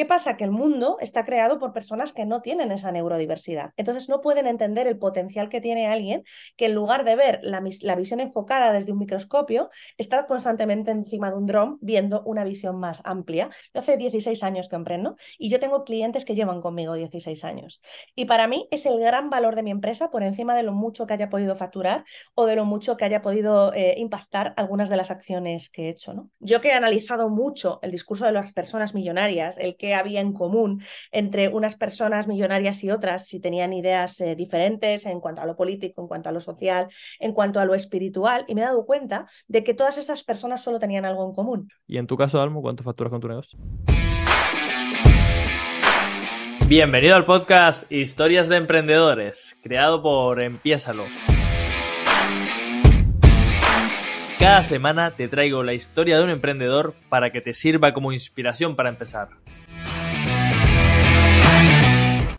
¿Qué pasa? Que el mundo está creado por personas que no tienen esa neurodiversidad. Entonces no pueden entender el potencial que tiene alguien que en lugar de ver la, visión enfocada desde un microscopio, está constantemente encima de un dron viendo una visión más amplia. Yo hace 16 años que emprendo y yo tengo clientes que llevan conmigo 16 años. Y para mí es el gran valor de mi empresa por encima de lo mucho que haya podido facturar o de lo mucho que haya podido eh, impactar algunas de las acciones que he hecho. ¿no? Yo que he analizado mucho el discurso de las personas millonarias, el que había en común entre unas personas millonarias y otras, si tenían ideas eh, diferentes en cuanto a lo político, en cuanto a lo social, en cuanto a lo espiritual, y me he dado cuenta de que todas esas personas solo tenían algo en común. ¿Y en tu caso, Almo, cuánto facturas con tu negocio? Bienvenido al podcast Historias de Emprendedores, creado por Empiésalo. Cada semana te traigo la historia de un emprendedor para que te sirva como inspiración para empezar.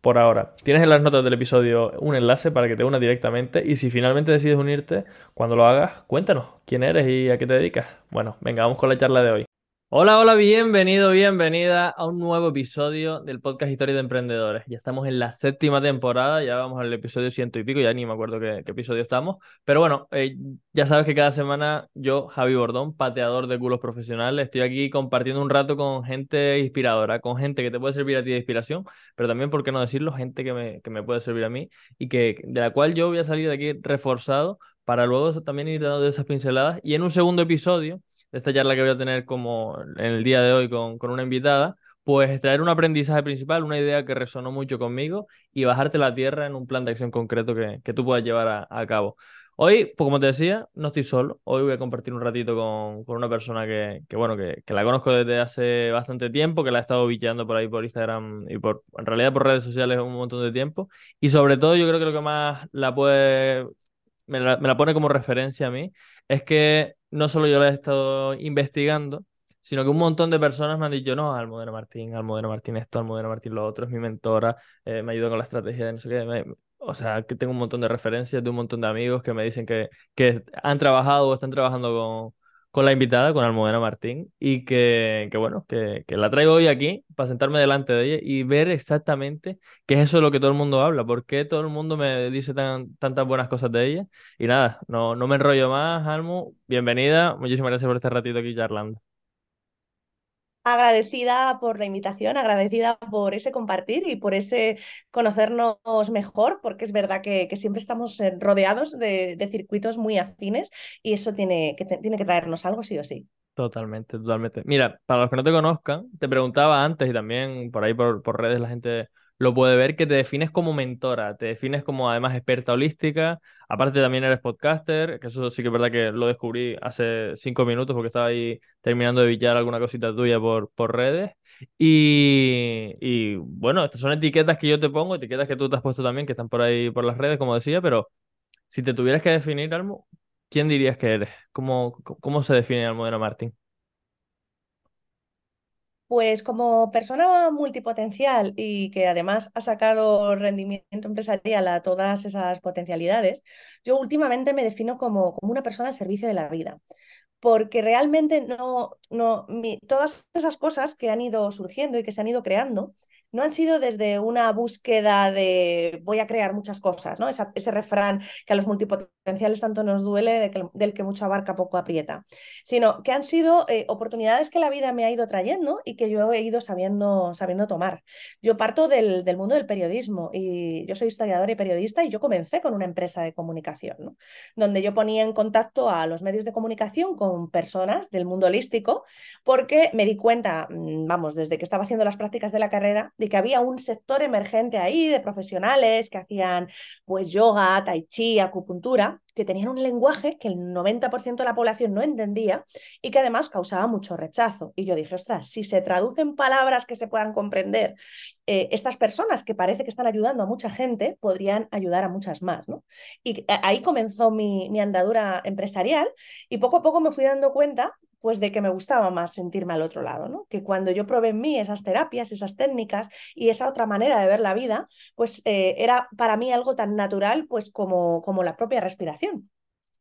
por ahora. Tienes en las notas del episodio un enlace para que te unas directamente y si finalmente decides unirte, cuando lo hagas, cuéntanos quién eres y a qué te dedicas. Bueno, venga, vamos con la charla de hoy. Hola, hola, bienvenido, bienvenida a un nuevo episodio del podcast Historia de Emprendedores. Ya estamos en la séptima temporada, ya vamos al episodio ciento y pico, ya ni me acuerdo qué, episodio estamos. Pero bueno, eh, ya sabes que cada semana yo, Javi Bordón, pateador de culos profesionales, estoy aquí compartiendo un rato con gente inspiradora, con gente que te puede servir a ti de inspiración, pero también, ¿por qué no decirlo? Gente que me, que me puede servir a mí y que de la cual yo voy a salir de aquí reforzado para luego también ir dando esas pinceladas. Y en un segundo episodio esta charla que voy a tener como en el día de hoy con, con una invitada, pues extraer un aprendizaje principal, una idea que resonó mucho conmigo y bajarte la tierra en un plan de acción concreto que, que tú puedas llevar a, cabo. Hoy, pues como te decía, no estoy solo. Hoy voy a compartir un ratito con, con una persona que, que bueno, que, que, la conozco desde hace bastante tiempo, que la he estado bicheando por ahí por Instagram y por, en realidad por redes sociales un montón de tiempo. Y sobre todo, yo creo que lo que más la puede, me la, me la pone como referencia a mí, es que no solo yo la he estado investigando, sino que un montón de personas me han dicho, no, Almudena Martín, Almudena Martín esto, Almudena Martín lo otro, es mi mentora, eh, me ayuda con la estrategia de no sé qué. o sea, que tengo un montón de referencias de un montón de amigos que me dicen que, que han trabajado o están trabajando con, la invitada, con Almudena Martín, y que, que bueno, que, que, la traigo hoy aquí para sentarme delante de ella y ver exactamente qué es eso de lo que todo el mundo habla, por qué todo el mundo me dice tan, tantas buenas cosas de ella. Y nada, no, no me enrollo más, Almu, bienvenida, muchísimas gracias por este ratito aquí charlando agradecida por la invitación, agradecida por ese compartir y por ese conocernos mejor, porque es verdad que, siempre estamos eh, rodeados de, circuitos muy afines y eso tiene que, tiene que traernos algo sí o sí. Totalmente, totalmente. Mira, para los que no te conozcan, te preguntaba antes y también por ahí por, por redes la gente lo puede ver que te defines como mentora, te defines como además experta holística, aparte también eres podcaster, que eso sí que es verdad que lo descubrí hace cinco minutos porque estaba ahí terminando de billar alguna cosita tuya por, por redes. Y, y, bueno, estas son etiquetas que yo te pongo, etiquetas que tú te has puesto también, que están por ahí por las redes, como decía, pero si te tuvieras que definir, Almo, ¿quién dirías que eres? ¿Cómo, cómo se define Almudena Martín? Pues como persona multipotencial y que además ha sacado rendimiento empresarial a todas esas potencialidades, yo últimamente me defino como, como una persona al servicio de la vida. Porque realmente no, no todas esas cosas que han ido surgiendo y que se han ido creando no han sido desde una búsqueda de voy a crear muchas cosas, ¿no? ese refrán que a los multipotenciales tanto nos duele, del que mucho abarca, poco aprieta, sino que han sido eh, oportunidades que la vida me ha ido trayendo y que yo he ido sabiendo, sabiendo tomar. Yo parto del, del mundo del periodismo y yo soy historiadora y periodista y yo comencé con una empresa de comunicación, ¿no? donde yo ponía en contacto a los medios de comunicación con personas del mundo holístico porque me di cuenta, mm, vamos, desde que estaba haciendo las prácticas de la carrera, de que había un sector emergente ahí de profesionales que hacían pues yoga, tai chi, acupuntura, que tenían un lenguaje que el 90% de la población no entendía y que además causaba mucho rechazo. Y yo dije, ostras, si se traducen palabras que se puedan comprender, eh, estas personas que parece que están ayudando a mucha gente podrían ayudar a muchas más. ¿no? Y ahí comenzó mi, mi andadura empresarial y poco a poco me fui dando cuenta pues de que me gustaba más sentirme al otro lado, ¿no? Que cuando yo probé en mí esas terapias, esas técnicas y esa otra manera de ver la vida, pues eh, era para mí algo tan natural pues como, como la propia respiración.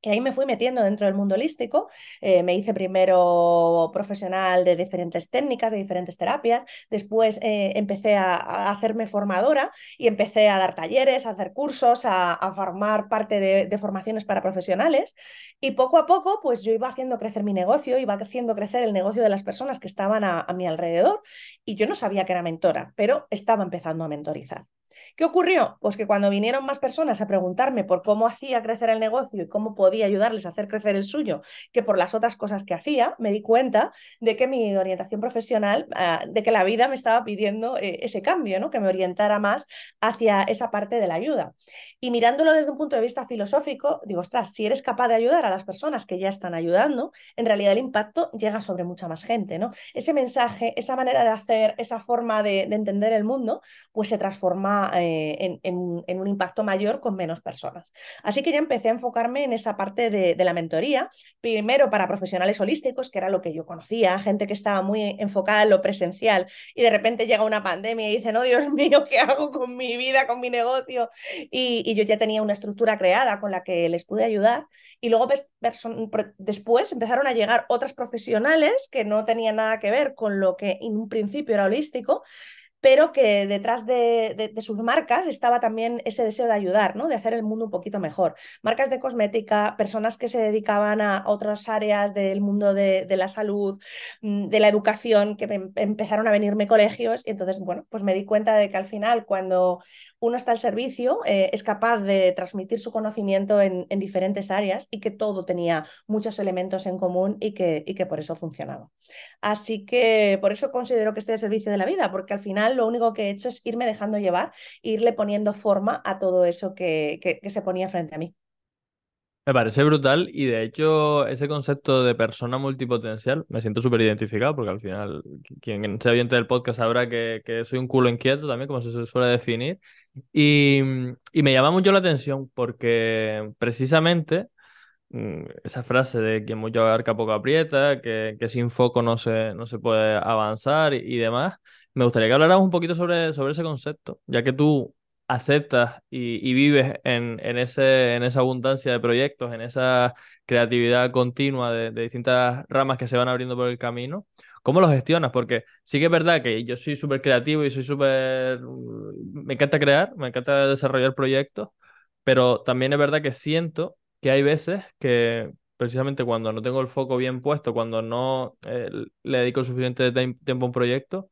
Y ahí me fui metiendo dentro del mundo holístico. Eh, me hice primero profesional de diferentes técnicas, de diferentes terapias. Después eh, empecé a, hacerme formadora y empecé a dar talleres, a hacer cursos, a, formar parte de, formaciones para profesionales. Y poco a poco, pues yo iba haciendo crecer mi negocio, iba haciendo crecer el negocio de las personas que estaban a mi alrededor. Y yo no sabía que era mentora, pero estaba empezando a mentorizar. ¿Qué ocurrió? Pues que cuando vinieron más personas a preguntarme por cómo hacía crecer el negocio y cómo podía ayudarles a hacer crecer el suyo, que por las otras cosas que hacía, me di cuenta de que mi orientación profesional, ah, de que la vida me estaba pidiendo eh, ese cambio, ¿no? que me orientara más hacia esa parte de la ayuda. Y mirándolo desde un punto de vista filosófico, digo, ostras, si eres capaz de ayudar a las personas que ya están ayudando, en realidad el impacto llega sobre mucha más gente. ¿no? Ese mensaje, esa manera de hacer, esa forma de, de entender el mundo, pues se transforma eh, en, un impacto mayor con menos personas. Así que ya empecé a enfocarme en esa parte de, la mentoría, primero para profesionales holísticos, que era lo que yo conocía, gente que estaba muy enfocada en lo presencial y de repente llega una pandemia y dicen, oh Dios mío, ¿qué hago con mi vida, con mi negocio? Y, yo ya tenía una estructura creada con la que les pude ayudar. Y luego después empezaron a llegar otras profesionales que no tenían nada que ver con lo que en un principio era holístico, pero que detrás de, sus marcas estaba también ese deseo de ayudar, ¿no? de hacer el mundo un poquito mejor. Marcas de cosmética, personas que se dedicaban a otras áreas del mundo de, la salud, mm, de la educación, que em, empezaron a venirme colegios y entonces, bueno, pues me di cuenta de que al final cuando uno está al servicio, eh, es capaz de transmitir su conocimiento en, diferentes áreas y que todo tenía muchos elementos en común y que, y que por eso funcionaba. Así que por eso considero que estoy al servicio de la vida, porque al final lo único que he hecho es irme dejando llevar, irle poniendo forma a todo eso que, que se ponía frente a mí. Me parece brutal y de hecho ese concepto de persona multipotencial me siento súper identificado porque al final quien sea oyente del podcast sabrá que, que, soy un culo inquieto también, como se suele definir. Y, y me llama mucho la atención porque precisamente mm, esa frase de que mucho abarca poco aprieta, que, que sin foco no se, no se puede avanzar y demás, me gustaría que habláramos un poquito sobre, sobre ese concepto, ya que tú aceptas y, vives en, ese, en esa abundancia de proyectos, en esa creatividad continua de, distintas ramas que se van abriendo por el camino, ¿cómo lo gestionas? Porque sí que es verdad que yo soy súper creativo y soy súper... Me encanta crear, me encanta desarrollar proyectos, pero también es verdad que siento que hay veces que precisamente cuando no tengo el foco bien puesto, cuando no eh, le dedico suficiente tiempo a un proyecto,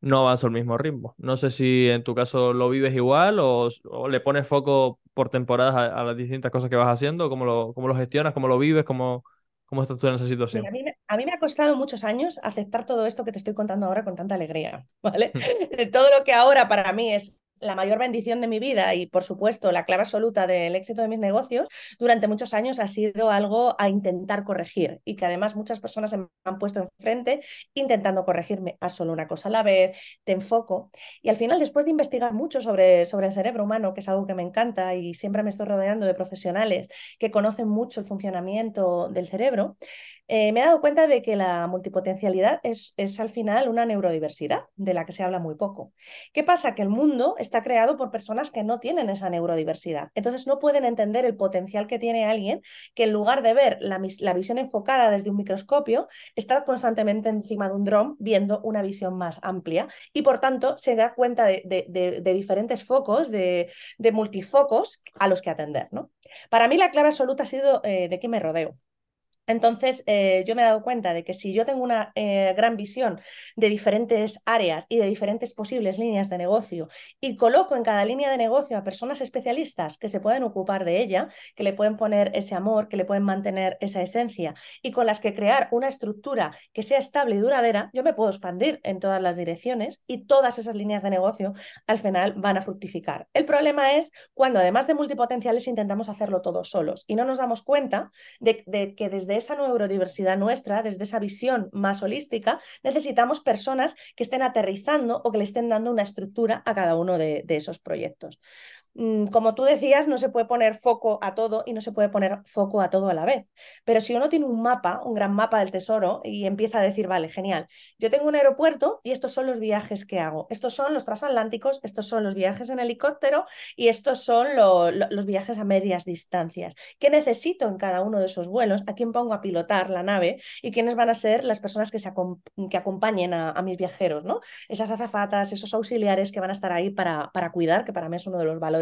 no avanzo al mismo ritmo. No sé si en tu caso lo vives igual o, le pones foco por temporadas a, las distintas cosas que vas haciendo, cómo lo, cómo lo gestionas, cómo lo vives, cómo, cómo estás tú en esa situación. a, mí, a, mí, me ha costado muchos años aceptar todo esto que te estoy contando ahora con tanta alegría, ¿vale? todo lo que ahora para mí es la mayor bendición de mi vida y, por supuesto, la clave absoluta del éxito de mis negocios, durante muchos años ha sido algo a intentar corregir y que además muchas personas se han puesto enfrente intentando corregirme a solo una cosa a la vez, te enfoco. Y al final, después de investigar mucho sobre, sobre el cerebro humano, que es algo que me encanta y siempre me estoy rodeando de profesionales que conocen mucho el funcionamiento del cerebro, eh, me he dado cuenta de que la multipotencialidad es, es al final una neurodiversidad de la que se habla muy poco. ¿Qué pasa? Que el mundo está creado por personas que no tienen esa neurodiversidad. Entonces no pueden entender el potencial que tiene alguien que en lugar de ver la, visión enfocada desde un microscopio, está constantemente encima de un dron viendo una visión más amplia y por tanto se da cuenta de, diferentes focos, de, multifocos a los que atender. ¿no? Para mí la clave absoluta ha sido eh, de qué me rodeo. Entonces, eh, yo me he dado cuenta de que si yo tengo una eh, gran visión de diferentes áreas y de diferentes posibles líneas de negocio y coloco en cada línea de negocio a personas especialistas que se pueden ocupar de ella, que le pueden poner ese amor, que le pueden mantener esa esencia y con las que crear una estructura que sea estable y duradera, yo me puedo expandir en todas las direcciones y todas esas líneas de negocio al final van a fructificar. El problema es cuando además de multipotenciales intentamos hacerlo todos solos y no nos damos cuenta de, de que desde esa neurodiversidad nuestra, desde esa visión más holística, necesitamos personas que estén aterrizando o que le estén dando una estructura a cada uno de, de esos proyectos. Mm, como tú decías, no se puede poner foco a todo y no se puede poner foco a todo a la vez. Pero si uno tiene un mapa, un gran mapa del tesoro y empieza a decir, vale, genial, yo tengo un aeropuerto y estos son los viajes que hago, estos son los transatlánticos, estos son los viajes en helicóptero y estos son lo, lo, los viajes a medias distancias. ¿Qué necesito en cada uno de esos vuelos? ¿A quién pongo a pilotar la nave? ¿Y quiénes van a ser las personas que, se que acompañen a, a, mis viajeros? ¿no? Esas azafatas, esos auxiliares que van a estar ahí para, para cuidar, que para mí es uno de los valores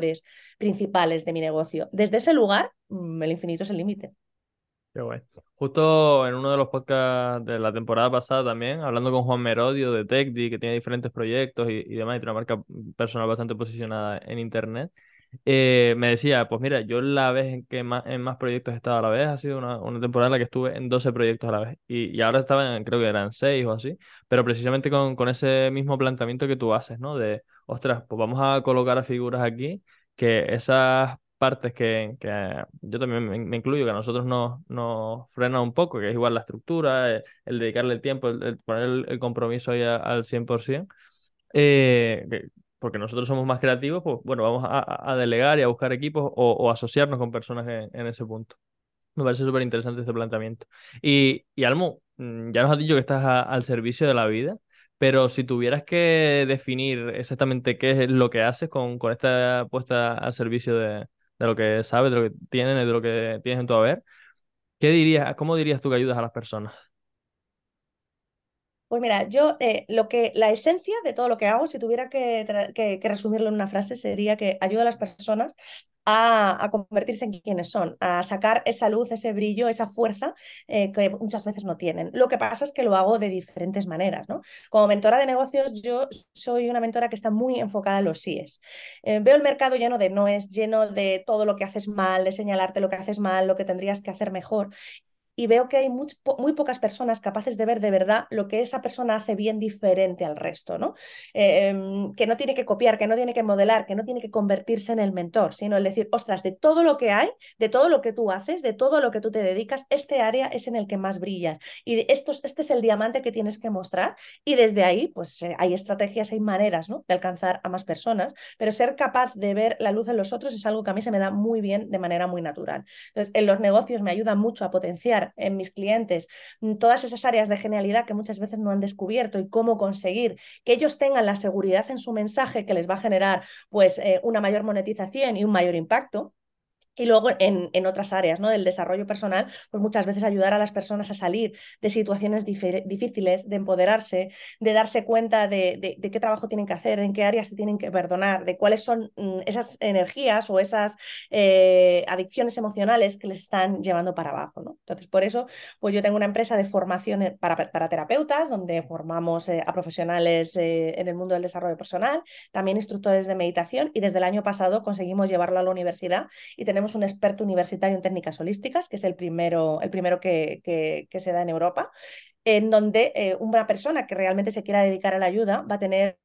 principales de mi negocio. Desde ese lugar, mm, el infinito es el límite. Qué guay. Justo en uno de los podcasts de la temporada pasada también, hablando con Juan Merodio de TechDi, que tiene diferentes proyectos y, demás, y tiene una marca personal bastante posicionada en Internet, eh, me decía, pues mira, yo la vez en que más, en más proyectos he estado a la vez ha sido una, temporada en la que estuve en 12 proyectos a la vez. Y, y ahora estaba en, creo que eran 6 o así, pero precisamente con, con ese mismo planteamiento que tú haces, ¿no? De, ostras, pues vamos a colocar a figuras aquí que esas partes que, que yo también me, incluyo, que a nosotros nos, nos frena un poco, que es igual la estructura, el, el dedicarle el tiempo, el, poner el, compromiso ahí al 100%, eh, que, porque nosotros somos más creativos, pues bueno, vamos a, delegar y a buscar equipos o, asociarnos con personas en, ese punto. Me parece súper interesante este planteamiento. Y, y Almo, mm, ya nos has dicho que estás al servicio de la vida. Pero si tuvieras que definir exactamente qué es lo que haces con, con esta puesta al servicio de, de, lo que sabes, de lo que tienes, de lo que tienes en tu haber, ¿qué dirías, cómo dirías tú que ayudas a las personas? Pues mira, yo eh, lo que la esencia de todo lo que hago, si tuviera que, que, resumirlo en una frase, sería que ayuda a las personas a, a, convertirse en quienes son, a sacar esa luz, ese brillo, esa fuerza eh, que muchas veces no tienen. Lo que pasa es que lo hago de diferentes maneras. ¿no? Como mentora de negocios, yo soy una mentora que está muy enfocada en los síes. Eh, veo el mercado lleno de noes, lleno de todo lo que haces mal, de señalarte lo que haces mal, lo que tendrías que hacer mejor y veo que hay muy, pocas personas capaces de ver de verdad lo que esa persona hace bien diferente al resto, ¿no? Eh, em, que no tiene que copiar, que no tiene que modelar, que no tiene que convertirse en el mentor, sino el decir, ostras, de todo lo que hay, de todo lo que tú haces, de todo lo que tú te dedicas, este área es en el que más brillas. Y estos, este es el diamante que tienes que mostrar. Y desde ahí, pues eh, hay estrategias, hay maneras, ¿no? De alcanzar a más personas, pero ser capaz de ver la luz en los otros es algo que a mí se me da muy bien de manera muy natural. Entonces, en los negocios me ayuda mucho a potenciar en mis clientes mm, todas esas áreas de genialidad que muchas veces no han descubierto y cómo conseguir que ellos tengan la seguridad en su mensaje que les va a generar pues eh, una mayor monetización y un mayor impacto. Y luego en, en, otras áreas ¿no? del desarrollo personal, pues muchas veces ayudar a las personas a salir de situaciones difíciles, de empoderarse, de darse cuenta de, de, qué trabajo tienen que hacer, en qué áreas se tienen que perdonar, de cuáles son mm, esas energías o esas eh, adicciones emocionales que les están llevando para abajo. ¿no? Entonces, por eso, pues yo tengo una empresa de formación para, para terapeutas, donde formamos eh, a profesionales eh, en el mundo del desarrollo personal, también instructores de meditación, y desde el año pasado conseguimos llevarlo a la universidad y tenemos un experto universitario en técnicas holísticas, que es el primero, el primero que, que, se da en Europa, en donde eh, una persona que realmente se quiera dedicar a la ayuda va a tener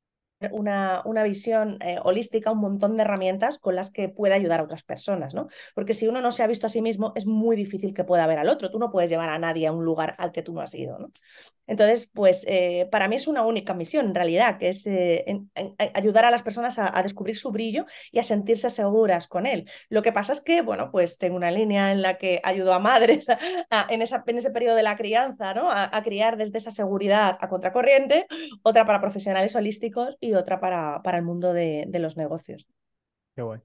una, una visión eh, holística, un montón de herramientas con las que puede ayudar a otras personas, ¿no? Porque si uno no se ha visto a sí mismo, es muy difícil que pueda ver al otro. Tú no puedes llevar a nadie a un lugar al que tú no has ido, ¿no? Entonces, pues eh, para mí es una única misión, en realidad, que es eh, ayudar a las personas a, descubrir su brillo y a sentirse seguras con él. Lo que pasa es que, bueno, pues tengo una línea en la que ayudo a madres en, esa, ese periodo de la crianza, ¿no? A, criar desde esa seguridad a contracorriente, otra para profesionales holísticos y otra para, para el mundo de, de los negocios. Qué guay.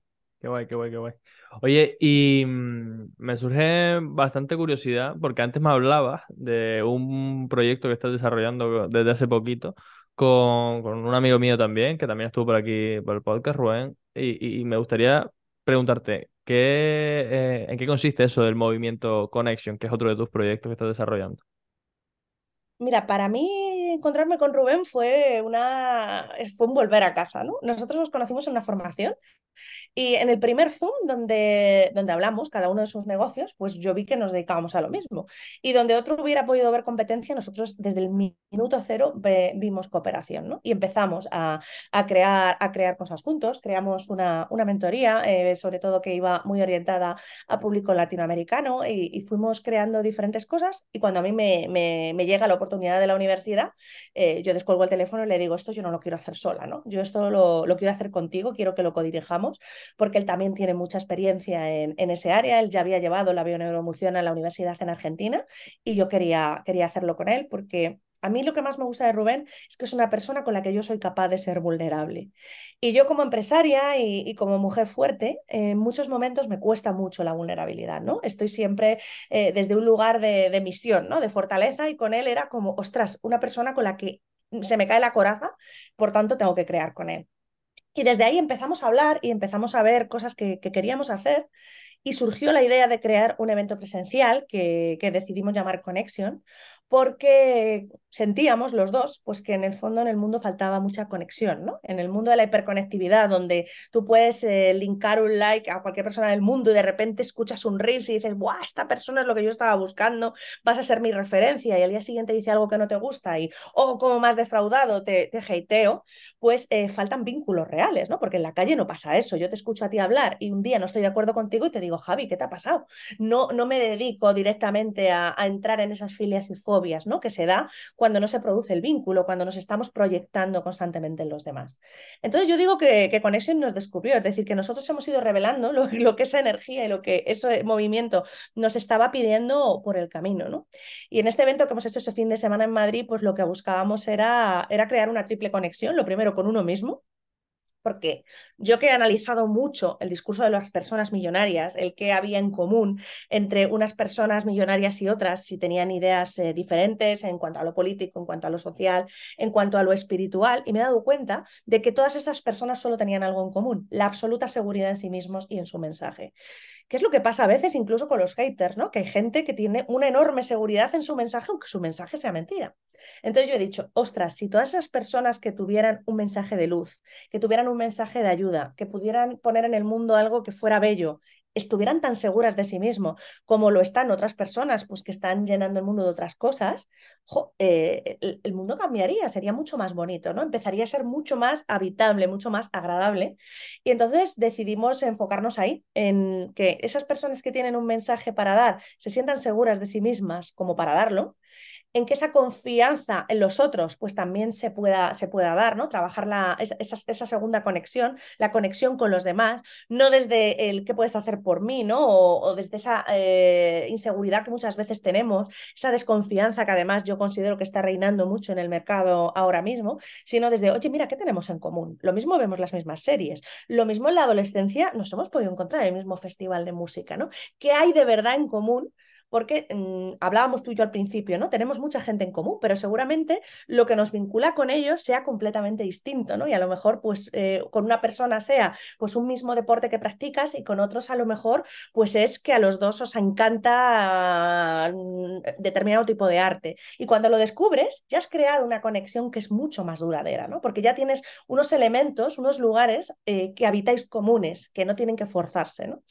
Qué guay, qué guay, qué guay. Oye, y mmm, me surge bastante curiosidad, porque antes me hablabas de un proyecto que estás desarrollando desde hace poquito con, un amigo mío también, que también estuvo por aquí por el podcast, Rubén, y, me gustaría preguntarte, ¿qué, ¿en qué consiste eso del movimiento Connection, que es otro de tus proyectos que estás desarrollando? Mira, para mí encontrarme con Rubén fue, una, fue un volver a casa, ¿no? Nosotros nos conocimos en una formación y en el primer Zoom donde, donde hablamos cada uno de sus negocios, pues yo vi que nos dedicábamos a lo mismo. Y donde otro hubiera podido ver competencia, nosotros desde el minuto cero vimos cooperación, ¿no? Y empezamos a, a, crear, a crear cosas juntos, creamos una, una mentoría, eh, sobre todo que iba muy orientada a público latinoamericano y, y, fuimos creando diferentes cosas y cuando a mí me, me, me llega la oportunidad de la universidad, eh, yo descuelgo el teléfono y le digo, esto yo no lo quiero hacer sola, ¿no? Yo esto lo, lo quiero hacer contigo, quiero que lo codirijamos porque él también tiene mucha experiencia en, en ese área. Él ya había llevado la bioneuromoción a la universidad en Argentina y yo quería, quería hacerlo con él porque a mí lo que más me gusta de Rubén es que es una persona con la que yo soy capaz de ser vulnerable. Y yo como empresaria y, como mujer fuerte, en muchos momentos me cuesta mucho la vulnerabilidad, ¿no? Estoy siempre eh, desde un lugar de, de, misión, ¿no? De fortaleza y con él era como, ostras, una persona con la que se me cae la coraza, por tanto tengo que crear con él. Y desde ahí empezamos a hablar y empezamos a ver cosas que, que queríamos hacer y surgió la idea de crear un evento presencial que, que, decidimos llamar Connection, porque sentíamos los dos pues que en el fondo en el mundo faltaba mucha conexión, ¿no? En el mundo de la hiperconectividad, donde tú puedes eh, linkar un like a cualquier persona del mundo y de repente escuchas un reels y dices, ¡buah! Esta persona es lo que yo estaba buscando, vas a ser mi referencia y al día siguiente dice algo que no te gusta y, oh, como más defraudado, te, te pues eh, faltan vínculos reales, ¿no? Porque en la calle no pasa eso. Yo te escucho a ti hablar y un día no estoy de acuerdo contigo y te digo, Javi, ¿qué te ha pasado? No, no me dedico directamente a, entrar en esas filias y fobias, ¿no? Que se da cuando no se produce el vínculo, cuando nos estamos proyectando constantemente en los demás. Entonces yo digo que, que Connection nos descubrió, es decir, que nosotros hemos ido revelando lo, que esa energía y lo que ese movimiento nos estaba pidiendo por el camino, ¿no? Y en este evento que hemos hecho este fin de semana en Madrid, pues lo que buscábamos era, era crear una triple conexión, lo primero con uno mismo, porque yo que he analizado mucho el discurso de las personas millonarias, el que había en común entre unas personas millonarias y otras, si tenían ideas eh, diferentes en cuanto a lo político, en cuanto a lo social, en cuanto a lo espiritual, y me he dado cuenta de que todas esas personas solo tenían algo en común, la absoluta seguridad en sí mismos y en su mensaje. ¿Qué es lo que pasa a veces incluso con los haters, ¿no? Que hay gente que tiene una enorme seguridad en su mensaje, aunque su mensaje sea mentira. Entonces yo he dicho, ostras, si todas esas personas que tuvieran un mensaje de luz, que tuvieran un mensaje de ayuda, que pudieran poner en el mundo algo que fuera bello, estuvieran tan seguras de sí mismo como lo están otras personas, pues que están llenando el mundo de otras cosas, eh, el, el, mundo cambiaría, sería mucho más bonito, ¿no? Empezaría a ser mucho más habitable, mucho más agradable. Y entonces decidimos enfocarnos ahí, en que esas personas que tienen un mensaje para dar se sientan seguras de sí mismas como para darlo en que esa confianza en los otros pues también se pueda, se pueda dar, ¿no? Trabajar la, esa, segunda conexión, la conexión con los demás, no desde el qué puedes hacer por mí, ¿no? O, o desde esa eh, inseguridad que muchas veces tenemos, esa desconfianza que además yo considero que está reinando mucho en el mercado ahora mismo, sino desde, oye, mira, ¿qué tenemos en común? Lo mismo vemos las mismas series, lo mismo en la adolescencia nos hemos podido encontrar en el mismo festival de música, ¿no? ¿Qué hay de verdad en común? Porque mmm, hablábamos tú y yo al principio, ¿no? Tenemos mucha gente en común, pero seguramente lo que nos vincula con ellos sea completamente distinto, ¿no? Y a lo mejor, pues, eh, con una persona sea, pues, un mismo deporte que practicas y con otros a lo mejor, pues, es que a los dos os encanta uh, determinado tipo de arte. Y cuando lo descubres, ya has creado una conexión que es mucho más duradera, ¿no? Porque ya tienes unos elementos, unos lugares eh, que habitáis comunes, que no tienen que forzarse, ¿no?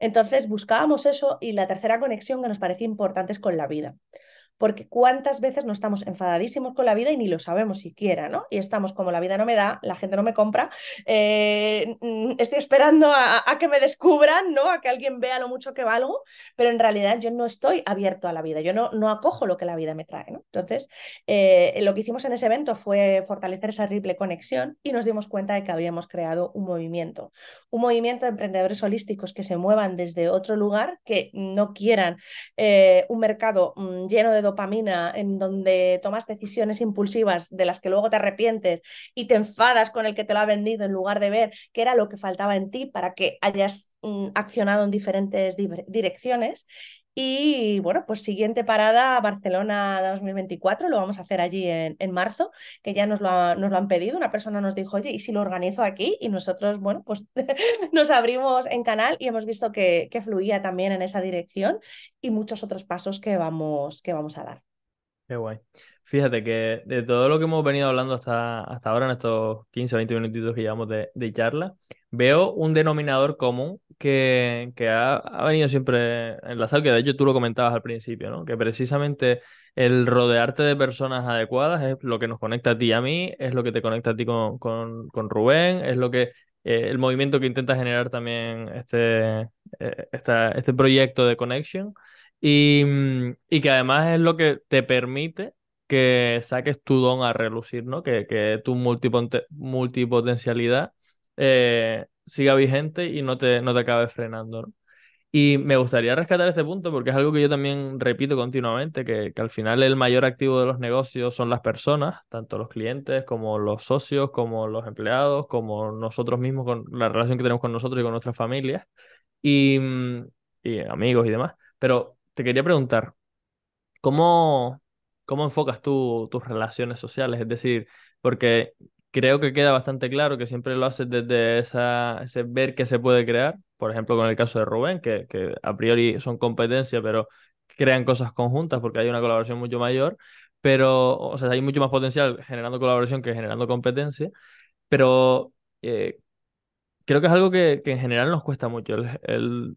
Entonces buscábamos eso y la tercera conexión que nos parecía importante es con la vida porque cuántas veces no estamos enfadadísimos con la vida y ni lo sabemos siquiera, ¿no? Y estamos como la vida no me da, la gente no me compra, eh, estoy esperando a, que me descubran, ¿no? A que alguien vea lo mucho que valgo, pero en realidad yo no estoy abierto a la vida, yo no, no acojo lo que la vida me trae. Entonces, eh, lo que hicimos en ese evento fue fortalecer esa triple conexión y nos dimos cuenta de que habíamos creado un movimiento, un movimiento de emprendedores holísticos que se muevan desde otro lugar, que no quieran eh, un mercado mmm, lleno de dopamina, en donde tomas decisiones impulsivas de las que luego te arrepientes y te enfadas con el que te lo ha vendido en lugar de ver qué era lo que faltaba en ti para que hayas mm, accionado en diferentes di direcciones Y bueno, pues siguiente parada, Barcelona 2024, lo vamos a hacer allí en, en marzo, que ya nos lo, nos lo, han pedido. Una persona nos dijo, oye, ¿y si lo organizo aquí? Y nosotros, bueno, pues nos abrimos en canal y hemos visto que, que, fluía también en esa dirección y muchos otros pasos que vamos, que vamos a dar. Qué guay. Fíjate que de todo lo que hemos venido hablando hasta, hasta ahora, en estos 15 o 20 minutitos que llevamos de, de charla, veo un denominador común que, que ha, ha, venido siempre enlazado, que de hecho tú lo comentabas al principio, ¿no? Que precisamente el rodearte de personas adecuadas es lo que nos conecta a ti y a mí, es lo que te conecta a ti con, con, con Rubén, es lo que eh, el movimiento que intenta generar también este, eh, esta, este proyecto de Connection. Y, y que además es lo que te permite que saques tu don a relucir, ¿no? Que, que tu multipotencialidad eh, siga vigente y no te, no te acabe frenando. Y me gustaría rescatar este punto porque es algo que yo también repito continuamente, que, que, al final el mayor activo de los negocios son las personas, tanto los clientes como los socios, como los empleados, como nosotros mismos, con la relación que tenemos con nosotros y con nuestras familias, y, y amigos y demás. Pero te quería preguntar, ¿cómo, ¿Cómo enfocas tú tus relaciones sociales? Es decir, porque creo que queda bastante claro que siempre lo haces desde esa, ese ver que se puede crear, por ejemplo, con el caso de Rubén, que, que a priori son competencias, pero crean cosas conjuntas porque hay una colaboración mucho mayor, pero, o sea, hay mucho más potencial generando colaboración que generando competencia, pero eh, creo que es algo que, que, en general nos cuesta mucho, el, el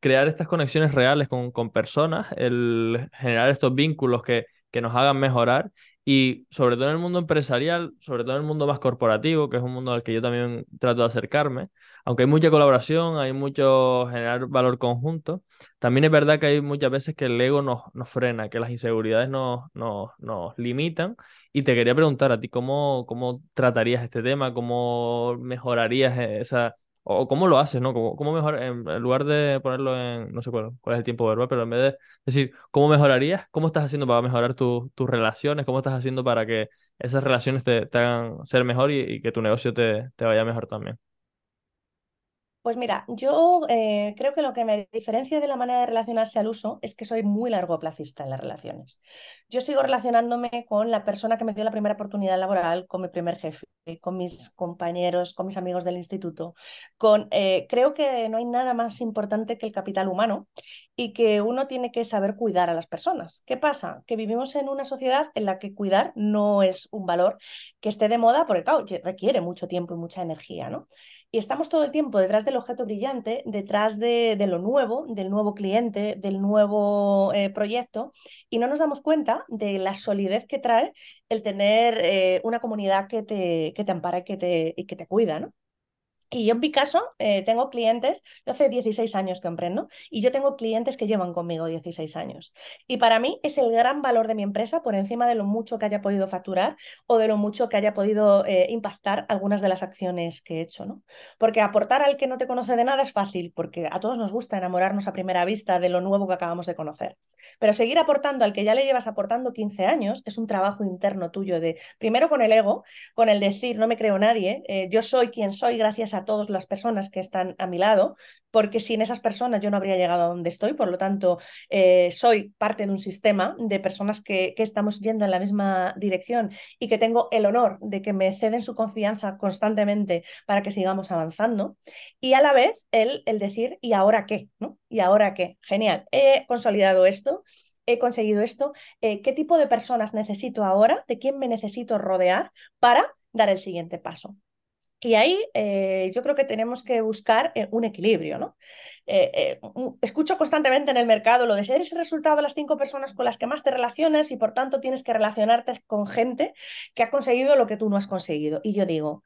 crear estas conexiones reales con, con, personas, el generar estos vínculos que, que nos hagan mejorar y sobre todo en el mundo empresarial, sobre todo en el mundo más corporativo, que es un mundo al que yo también trato de acercarme, aunque hay mucha colaboración, hay mucho generar valor conjunto, también es verdad que hay muchas veces que el ego nos, nos frena, que las inseguridades nos, nos, nos limitan. Y te quería preguntar a ti, ¿cómo, cómo tratarías este tema? ¿Cómo mejorarías esa, o cómo lo haces, ¿no? ¿Cómo, mejor, en, lugar de ponerlo en, no sé cuál, cuál, es el tiempo verbal, pero en vez de decir, ¿cómo mejorarías? ¿Cómo estás haciendo para mejorar tus relaciones? ¿Cómo estás haciendo para que esas relaciones te, te hagan ser mejor y, y, que tu negocio te, te vaya mejor también? Pues mira, yo eh, creo que lo que me diferencia de la manera de relacionarse al uso es que soy muy largoplacista en las relaciones. Yo sigo relacionándome con la persona que me dio la primera oportunidad laboral, con mi primer jefe, con mis compañeros, con mis amigos del instituto. Con, eh, creo que no hay nada más importante que el capital humano y que uno tiene que saber cuidar a las personas. ¿Qué pasa? Que vivimos en una sociedad en la que cuidar no es un valor que esté de moda porque, claro, requiere mucho tiempo y mucha energía, ¿no? Y estamos todo el tiempo detrás del objeto brillante, detrás de, de lo nuevo, del nuevo cliente, del nuevo eh, proyecto, y no nos damos cuenta de la solidez que trae el tener eh, una comunidad que te, que te ampara y que te, y que te cuida, ¿no? Y yo en mi caso eh, tengo clientes, yo hace 16 años que emprendo y yo tengo clientes que llevan conmigo 16 años. Y para mí es el gran valor de mi empresa por encima de lo mucho que haya podido facturar o de lo mucho que haya podido eh, impactar algunas de las acciones que he hecho. ¿no? Porque aportar al que no te conoce de nada es fácil, porque a todos nos gusta enamorarnos a primera vista de lo nuevo que acabamos de conocer. Pero seguir aportando al que ya le llevas aportando 15 años es un trabajo interno tuyo de, primero con el ego, con el decir, no me creo nadie, eh, yo soy quien soy gracias a a todas las personas que están a mi lado, porque sin esas personas yo no habría llegado a donde estoy, por lo tanto, eh, soy parte de un sistema de personas que, que, estamos yendo en la misma dirección y que tengo el honor de que me ceden su confianza constantemente para que sigamos avanzando. Y a la vez el, el decir, ¿y ahora qué? ¿no? ¿Y ahora qué? Genial, he consolidado esto he conseguido esto, eh, qué tipo de personas necesito ahora, de quién me necesito rodear para dar el siguiente paso. Y ahí eh, yo creo que tenemos que buscar eh, un equilibrio, ¿no? Eh, escucho constantemente en el mercado lo de ser ese resultado de las cinco personas con las que más te relacionas y por tanto tienes que relacionarte con gente que ha conseguido lo que tú no has conseguido. Y yo digo,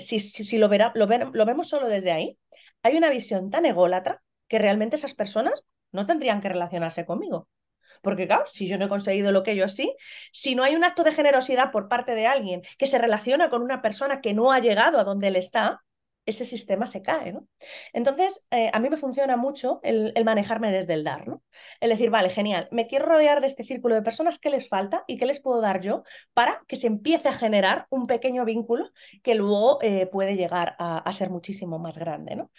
si, si, lo, verá, lo, lo vemos solo desde ahí, hay una visión tan ególatra que realmente esas personas no tendrían que relacionarse conmigo. Porque claro, si yo no he conseguido lo que yo sí, si no hay un acto de generosidad por parte de alguien que se relaciona con una persona que no ha llegado a donde él está, ese sistema se cae. Entonces, eh, a mí me funciona mucho el, el, manejarme desde el dar, ¿no? El decir, vale, genial, me quiero rodear de este círculo de personas, ¿qué les falta y qué les puedo dar yo para que se empiece a generar un pequeño vínculo que luego eh, puede llegar a, a, ser muchísimo más grande, ¿no?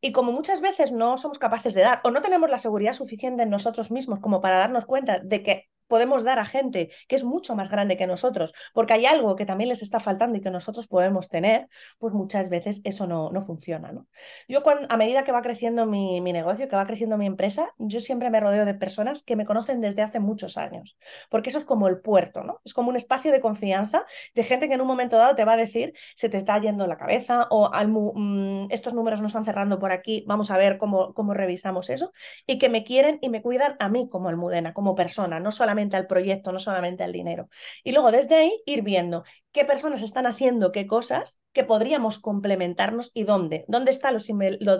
Y como muchas veces no somos capaces de dar o no tenemos la seguridad suficiente en nosotros mismos como para darnos cuenta de que podemos dar a gente que es mucho más grande que nosotros, porque hay algo que también les está faltando y que nosotros podemos tener, pues muchas veces eso no, no funciona. ¿no? Yo cuando, a medida que va creciendo mi, mi negocio, que va creciendo mi empresa, yo siempre me rodeo de personas que me conocen desde hace muchos años, porque eso es como el puerto, ¿no? Es como un espacio de confianza de gente que en un momento dado te va a decir, se te está yendo la cabeza o mm, estos números no están cerrando por aquí, vamos a ver cómo, cómo revisamos eso, y que me quieren y me cuidan a mí como almudena, como persona, no solamente al proyecto, no solamente al dinero. Y luego desde ahí ir viendo qué personas están haciendo qué cosas que podríamos complementarnos y dónde. ¿Dónde está lo,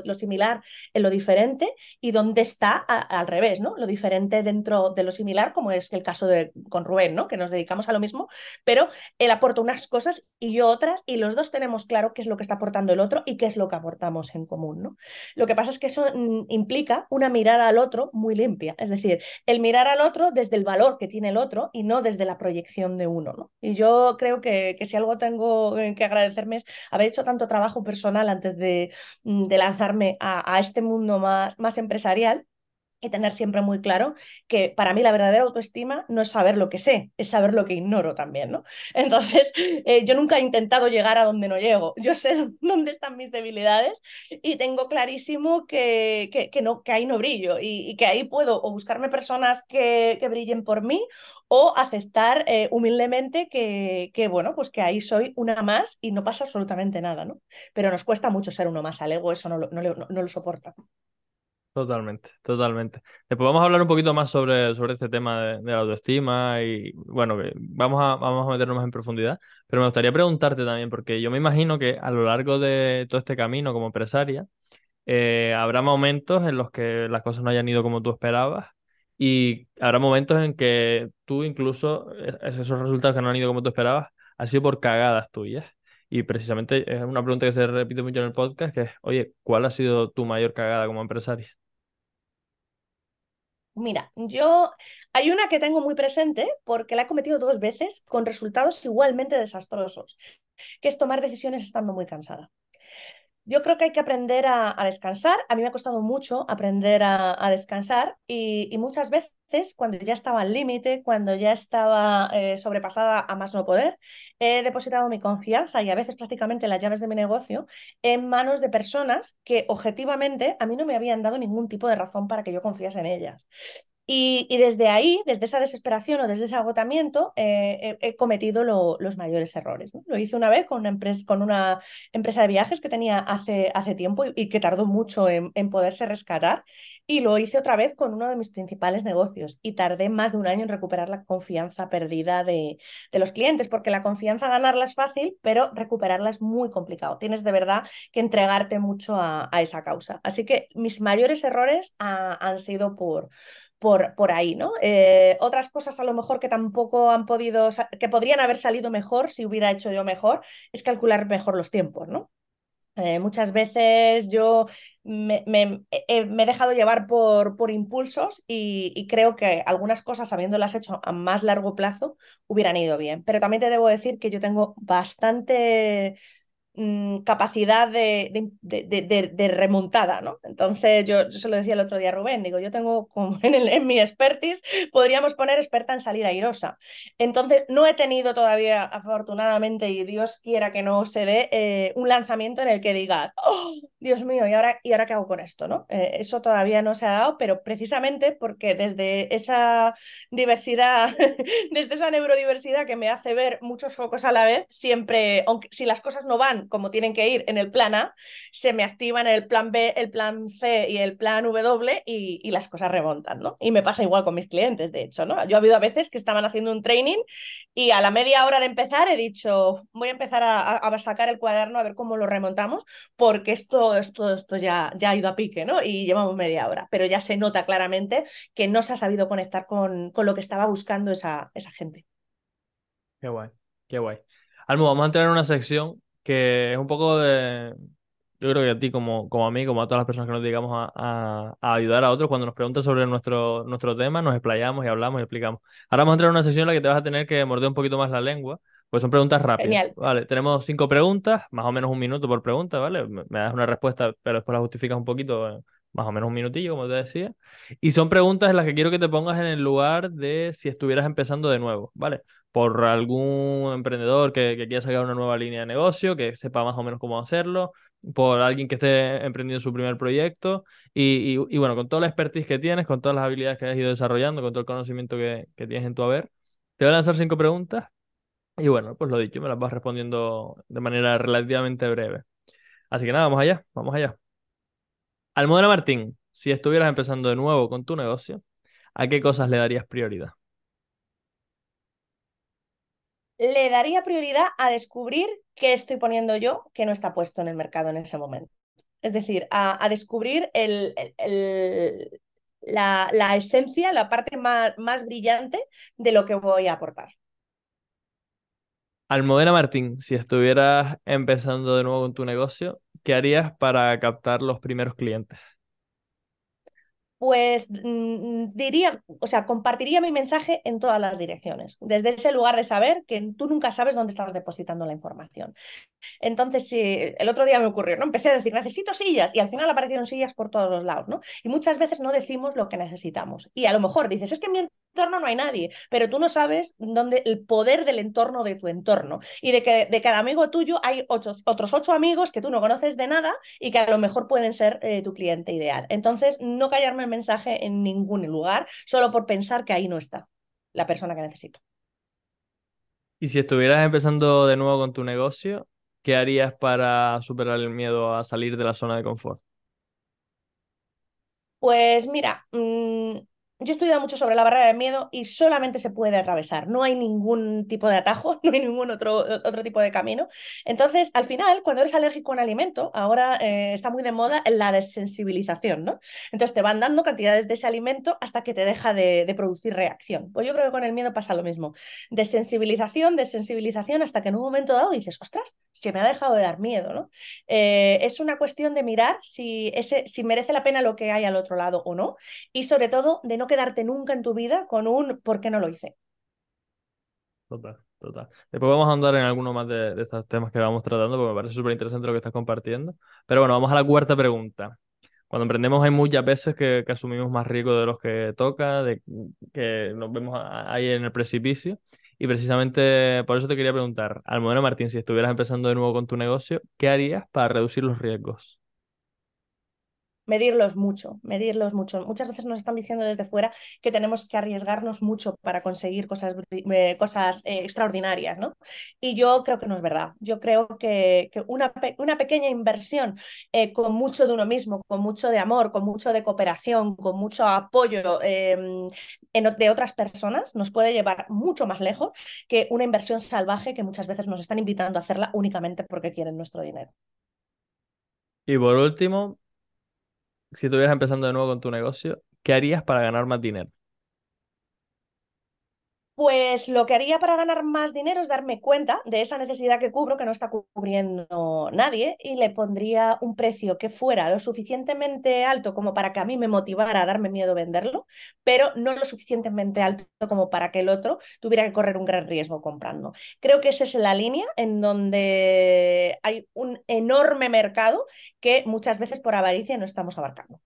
lo, similar en lo diferente y dónde está al revés, ¿no? Lo diferente dentro de lo similar, como es el caso de, con Rubén, ¿no? Que nos dedicamos a lo mismo, pero él aporta unas cosas y yo otras y los dos tenemos claro qué es lo que está aportando el otro y qué es lo que aportamos en común, ¿no? Lo que pasa es que eso mm, implica una mirada al otro muy limpia, es decir, el mirar al otro desde el valor que tiene el otro y no desde la proyección de uno, ¿no? Y yo creo que, que si algo tengo que agradecerme haber hecho tanto trabajo personal antes de, mm, lanzarme a, este mundo más empresarial y tener siempre muy claro que para mí la verdadera autoestima no es saber lo que sé, es saber lo que ignoro también, ¿no? Entonces, eh, yo nunca he intentado llegar a donde no llego, yo sé dónde están mis debilidades y tengo clarísimo que, que, que no, que ahí no brillo y, y, que ahí puedo o buscarme personas que, que brillen por mí o aceptar eh, humildemente que, que, bueno, pues que ahí soy una más y no pasa absolutamente nada, ¿no? Pero nos cuesta mucho ser uno más al ego, eso no lo, no, lo soporta. Totalmente, totalmente. Después vamos a hablar un poquito más sobre, sobre este tema de, de la autoestima y bueno, vamos a, vamos a meternos más en profundidad, pero me gustaría preguntarte también, porque yo me imagino que a lo largo de todo este camino como empresaria, eh, habrá momentos en los que las cosas no hayan ido como tú esperabas y habrá momentos en que tú incluso e, esos resultados que no han ido como tú esperabas han sido por cagadas tuyas. Y precisamente es una pregunta que se repite mucho en el podcast, que es, oye, ¿cuál ha sido tu mayor cagada como empresaria? Mira, yo hay una que tengo muy presente porque la he cometido dos veces con resultados igualmente desastrosos, que es tomar decisiones estando muy cansada. Yo creo que hay que aprender a, descansar. A mí me ha costado mucho aprender a, descansar y, muchas veces cuando ya estaba al límite, cuando ya estaba eh, sobrepasada a más no poder, he depositado mi confianza y a veces prácticamente las llaves de mi negocio en manos de personas que objetivamente a mí no me habían dado ningún tipo de razón para que yo confiase en ellas. Y, y, desde ahí, desde esa desesperación o desde ese agotamiento, eh, he, he, cometido lo, los mayores errores. ¿no? Lo hice una vez con una, empresa, con una empresa de viajes que tenía hace, hace tiempo y, y que tardó mucho en, en, poderse rescatar. Y lo hice otra vez con uno de mis principales negocios y tardé más de un año en recuperar la confianza perdida de, de los clientes, porque la confianza ganarla es fácil, pero recuperarla es muy complicado. Tienes de verdad que entregarte mucho a, a esa causa. Así que mis mayores errores a, han sido por por, por ahí, ¿no? Eh, otras cosas a lo mejor que tampoco han podido, que podrían haber salido mejor si hubiera hecho yo mejor, es calcular mejor los tiempos, ¿no? Eh, muchas veces yo eh, me, he dejado llevar por, por impulsos y, y, creo que algunas cosas, habiéndolas hecho a más largo plazo, hubieran ido bien. Pero también te debo decir que yo tengo bastante Mm, capacidad de, de, de, remontada, ¿no? Entonces, yo, yo, se lo decía el otro día a Rubén, digo, yo tengo como en, el, en mi expertise, podríamos poner experta en salir airosa. Entonces, no he tenido todavía, afortunadamente, y Dios quiera que no se dé, eh, un lanzamiento en el que digas, oh, Dios mío, ¿y ahora, ¿y ahora qué hago con esto? ¿no? Eh, eso todavía no se ha dado, pero precisamente porque desde esa diversidad, desde esa neurodiversidad que me hace ver muchos focos a la vez, siempre, aunque si las cosas no van como tienen que ir en el plan A, se me activan el plan B, el plan C y el plan W y, y las cosas remontan, ¿no? Y me pasa igual con mis clientes, de hecho, ¿no? Yo ha habido a veces que estaban haciendo un training y a la media hora de empezar he dicho, voy a empezar a, a sacar el cuaderno a ver cómo lo remontamos, porque esto, esto, esto ya, ya ha ido a pique, ¿no? Y llevamos media hora, pero ya se nota claramente que no se ha sabido conectar con, con lo que estaba buscando esa, esa gente. Qué guay, qué guay. Almo, vamos a entrar en una sección que es un poco de... Yo creo que a ti, como, como a mí, como a todas las personas que nos dedicamos a, a, a, ayudar a otros, cuando nos preguntan sobre nuestro, nuestro tema, nos explayamos y hablamos y explicamos. Ahora vamos a entrar en una sesión en la que te vas a tener que morder un poquito más la lengua, Pues son preguntas rápidas. Genial. Vale, tenemos cinco preguntas, más o menos un minuto por pregunta, ¿vale? Me, me das una respuesta, pero después la justificas un poquito, eh, más o menos un minutillo, como te decía. Y son preguntas en las que quiero que te pongas en el lugar de si estuvieras empezando de nuevo, ¿vale? Por algún emprendedor que, que quiera sacar una nueva línea de negocio, que sepa más o menos cómo hacerlo, por alguien que esté emprendiendo su primer proyecto. Y, y- bueno, con toda la expertise que tienes, con todas las habilidades que has ido desarrollando, con todo el conocimiento que, que tienes en tu haber, te voy a lanzar cinco preguntas y bueno, pues lo dicho, me las vas respondiendo de manera relativamente breve. Así que nada, vamos allá, vamos allá. Almudena Martín, si estuvieras empezando de nuevo con tu negocio, ¿a qué cosas le darías prioridad? Le daría prioridad a descubrir qué estoy poniendo yo que no está puesto en el mercado en ese momento. Es decir, a, descubrir el, la, esencia, la parte más, más brillante de lo que voy a aportar. Almudena Martín, si estuvieras empezando de nuevo con tu negocio, ¿qué harías para captar los primeros clientes? Pues mm, diría, o sea, compartiría mi mensaje en todas las direcciones, desde ese lugar de saber que tú nunca sabes dónde estás depositando la información. Entonces, sí, el otro día me ocurrió, ¿no? Empecé a decir, necesito sillas, y al final aparecieron sillas por todos los lados, ¿no? Y muchas veces no decimos lo que necesitamos. Y a lo mejor dices, es que mi entorno no hay nadie, pero tú no sabes dónde el poder del entorno de tu entorno. Y de que de cada amigo tuyo hay ocho, otros ocho amigos que tú no conoces de nada y que a lo mejor pueden ser eh, tu cliente ideal. Entonces, no callarme el mensaje en ningún lugar solo por pensar que ahí no está la persona que necesito. Y si estuvieras empezando de nuevo con tu negocio, ¿qué harías para superar el miedo a salir de la zona de confort? Pues mira, mmm, yo he estudiado mucho sobre la barrera del miedo y solamente se puede atravesar. No hay ningún tipo de atajo, no hay ningún otro, otro tipo de camino. Entonces, al final, cuando eres alérgico a un alimento, ahora eh, está muy de moda la desensibilización, ¿no? Entonces te van dando cantidades de ese alimento hasta que te deja de, producir reacción. Pues yo creo que con el miedo pasa lo mismo. Desensibilización, desensibilización, hasta que en un momento dado dices, ostras, se me ha dejado de dar miedo, ¿no? Eh, es una cuestión de mirar si, ese, si merece la pena lo que hay al otro lado o no, y sobre todo de no quedarte nunca en tu vida con un ¿por qué no lo hice? Total, total. Después vamos a andar en alguno más de, de estos temas que vamos tratando, porque me parece súper interesante lo que estás compartiendo. Pero bueno, vamos a la cuarta pregunta. Cuando emprendemos hay muchas veces que, asumimos más riesgo de los que toca, de que nos vemos ahí en el precipicio. Y precisamente por eso te quería preguntar, Almudena Martín, si estuvieras empezando de nuevo con tu negocio, ¿qué harías para reducir los riesgos? Medirlos mucho, medirlos mucho. Muchas veces nos están diciendo desde fuera que tenemos que arriesgarnos mucho para conseguir cosas, eh, cosas eh, extraordinarias, ¿no? Y yo creo que no es verdad. Yo creo que, una, pe una, pequeña inversión eh, con mucho de uno mismo, con mucho de amor, con mucho de cooperación, con mucho apoyo en, de otras personas nos puede llevar mucho más lejos que una inversión salvaje que muchas veces nos están invitando a hacerla únicamente porque quieren nuestro dinero. Y por último, si estuvieras empezando de nuevo con tu negocio, ¿qué harías para ganar más dinero? Pues lo que haría para ganar más dinero es darme cuenta de esa necesidad que cubro, que no está cubriendo nadie, y le pondría un precio que fuera lo suficientemente alto como para que a mí me motivara a darme miedo venderlo, pero no lo suficientemente alto como para que el otro tuviera que correr un gran riesgo comprando. Creo que esa es la línea en donde hay un enorme mercado que muchas veces por avaricia no estamos abarcando.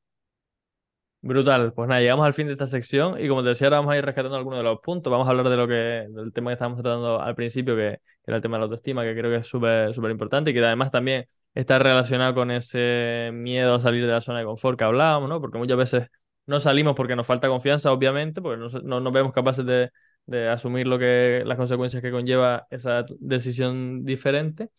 Brutal, pues nada, llegamos al fin de esta sección y como te decía, ahora vamos a ir rescatando algunos de los puntos. Vamos a hablar de lo que, del tema que estábamos tratando al principio, que, era el tema de la autoestima, que creo que es súper, súper importante y que además también está relacionado con ese miedo a salir de la zona de confort que hablábamos, ¿no? Porque muchas veces no salimos porque nos falta confianza, obviamente, porque no, no nos vemos capaces de, de asumir lo que, las consecuencias que conlleva esa decisión diferente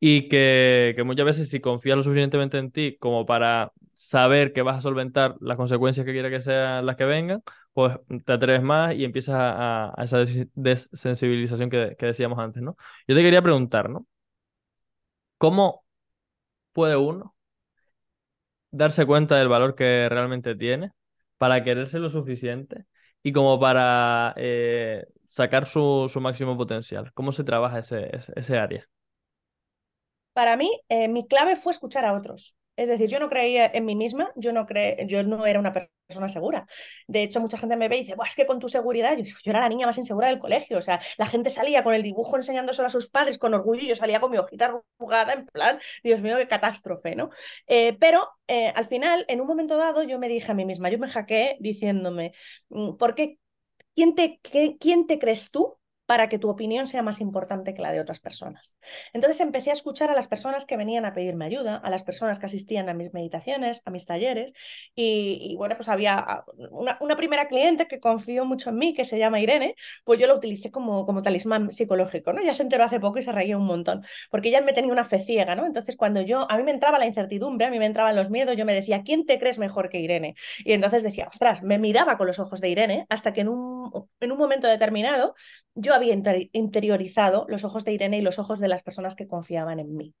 y que, que muchas veces si confías lo suficientemente en ti como para saber que vas a solventar las consecuencias que quiera que sean las que vengan, pues te atreves más y empiezas a, a esa des desensibilización que, que, decíamos antes, ¿no? Yo te quería preguntar, ¿no? ¿Cómo puede uno darse cuenta del valor que realmente tiene para quererse lo suficiente y como para eh, sacar su, máximo potencial? ¿Cómo se trabaja ese, ese, ese área? Para mí, eh, mi clave fue escuchar a otros Es decir, yo no creía en mí misma, yo no, cre yo no era una persona segura. De hecho, mucha gente me ve y dice, es que con tu seguridad, yo, yo era la niña más insegura del colegio. O sea, la gente salía con el dibujo enseñándoselo a sus padres con orgullo y yo salía con mi hojita arrugada en plan, Dios mío, qué catástrofe, ¿no? Eh, pero eh, al final, en un momento dado, yo me dije a mí misma, yo me hackeé diciéndome, mm, ¿por qué? ¿Quién te, qué, ¿Quién te crees tú para que tu opinión sea más importante que la de otras personas. Entonces empecé a escuchar a las personas que venían a pedirme ayuda, a las personas que asistían a mis meditaciones, a mis talleres, y, bueno, pues había ah, una, primera cliente que confió mucho en mí, que se llama Irene, pues yo la utilicé como, como talismán psicológico, ¿no? Ya se enteró hace poco y se reía un montón, porque ella me tenía una fe ciega, ¿no? Entonces cuando yo, a mí me entraba la incertidumbre, a mí me entraban los miedos, yo me decía, ¿quién te crees mejor que Irene? Y entonces decía, ostras, me miraba con los ojos de Irene hasta que en un, en un momento determinado yo había interiorizado los ojos de Irene y los ojos de las personas que confiaban en mí.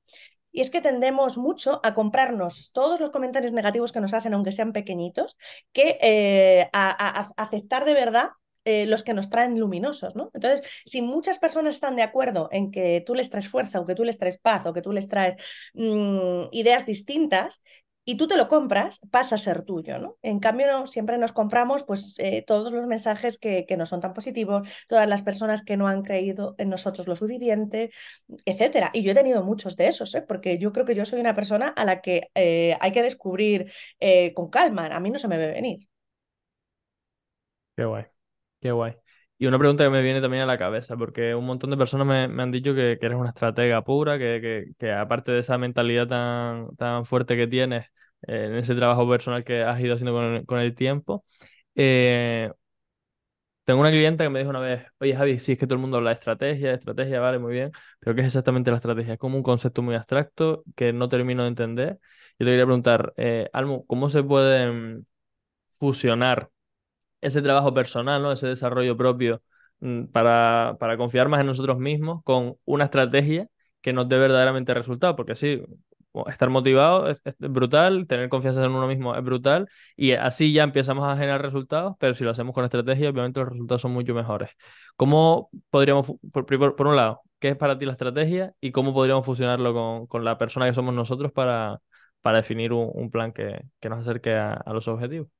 Y es que tendemos mucho a comprarnos todos los comentarios negativos que nos hacen, aunque sean pequeñitos, que eh, a, aceptar de verdad eh, los que nos traen luminosos, ¿no? Entonces, si muchas personas están de acuerdo en que tú les traes fuerza o que tú les traes paz o que tú les traes mm, ideas distintas, y tú te lo compras, pasa a ser tuyo, ¿no? En cambio, siempre nos compramos pues eh, todos los mensajes que, que, no son tan positivos, todas las personas que no han creído en nosotros lo suficiente, etcétera. Y yo he tenido muchos de esos, ¿eh? porque yo creo que yo soy una persona a la que eh, hay que descubrir eh, con calma. A mí no se me ve venir. Qué guay, qué guay. Y una pregunta que me viene también a la cabeza, porque un montón de personas me, me han dicho que, que, eres una estratega pura, que, que, que, aparte de esa mentalidad tan, tan fuerte que tienes eh, en ese trabajo personal que has ido haciendo con con el tiempo, eh, tengo una clienta que me dijo una vez, oye Javi, sí es que todo el mundo habla de estrategia, de estrategia, vale, muy bien, pero ¿qué es exactamente la estrategia? Es como un concepto muy abstracto que no termino de entender. Yo te quería preguntar, eh, Almo, ¿cómo se puede fusionar ese trabajo personal, ¿no? Ese desarrollo propio mm, para, para confiar más en nosotros mismos con una estrategia que nos dé verdaderamente resultado, porque sí, estar motivado es, brutal, tener confianza en uno mismo es brutal y así ya empezamos a generar resultados, pero si lo hacemos con estrategia, obviamente los resultados son mucho mejores. ¿Cómo podríamos, por, por, un lado, qué es para ti la estrategia y cómo podríamos fusionarlo con, con la persona que somos nosotros para, para definir un, plan que, que, nos acerque a los objetivos?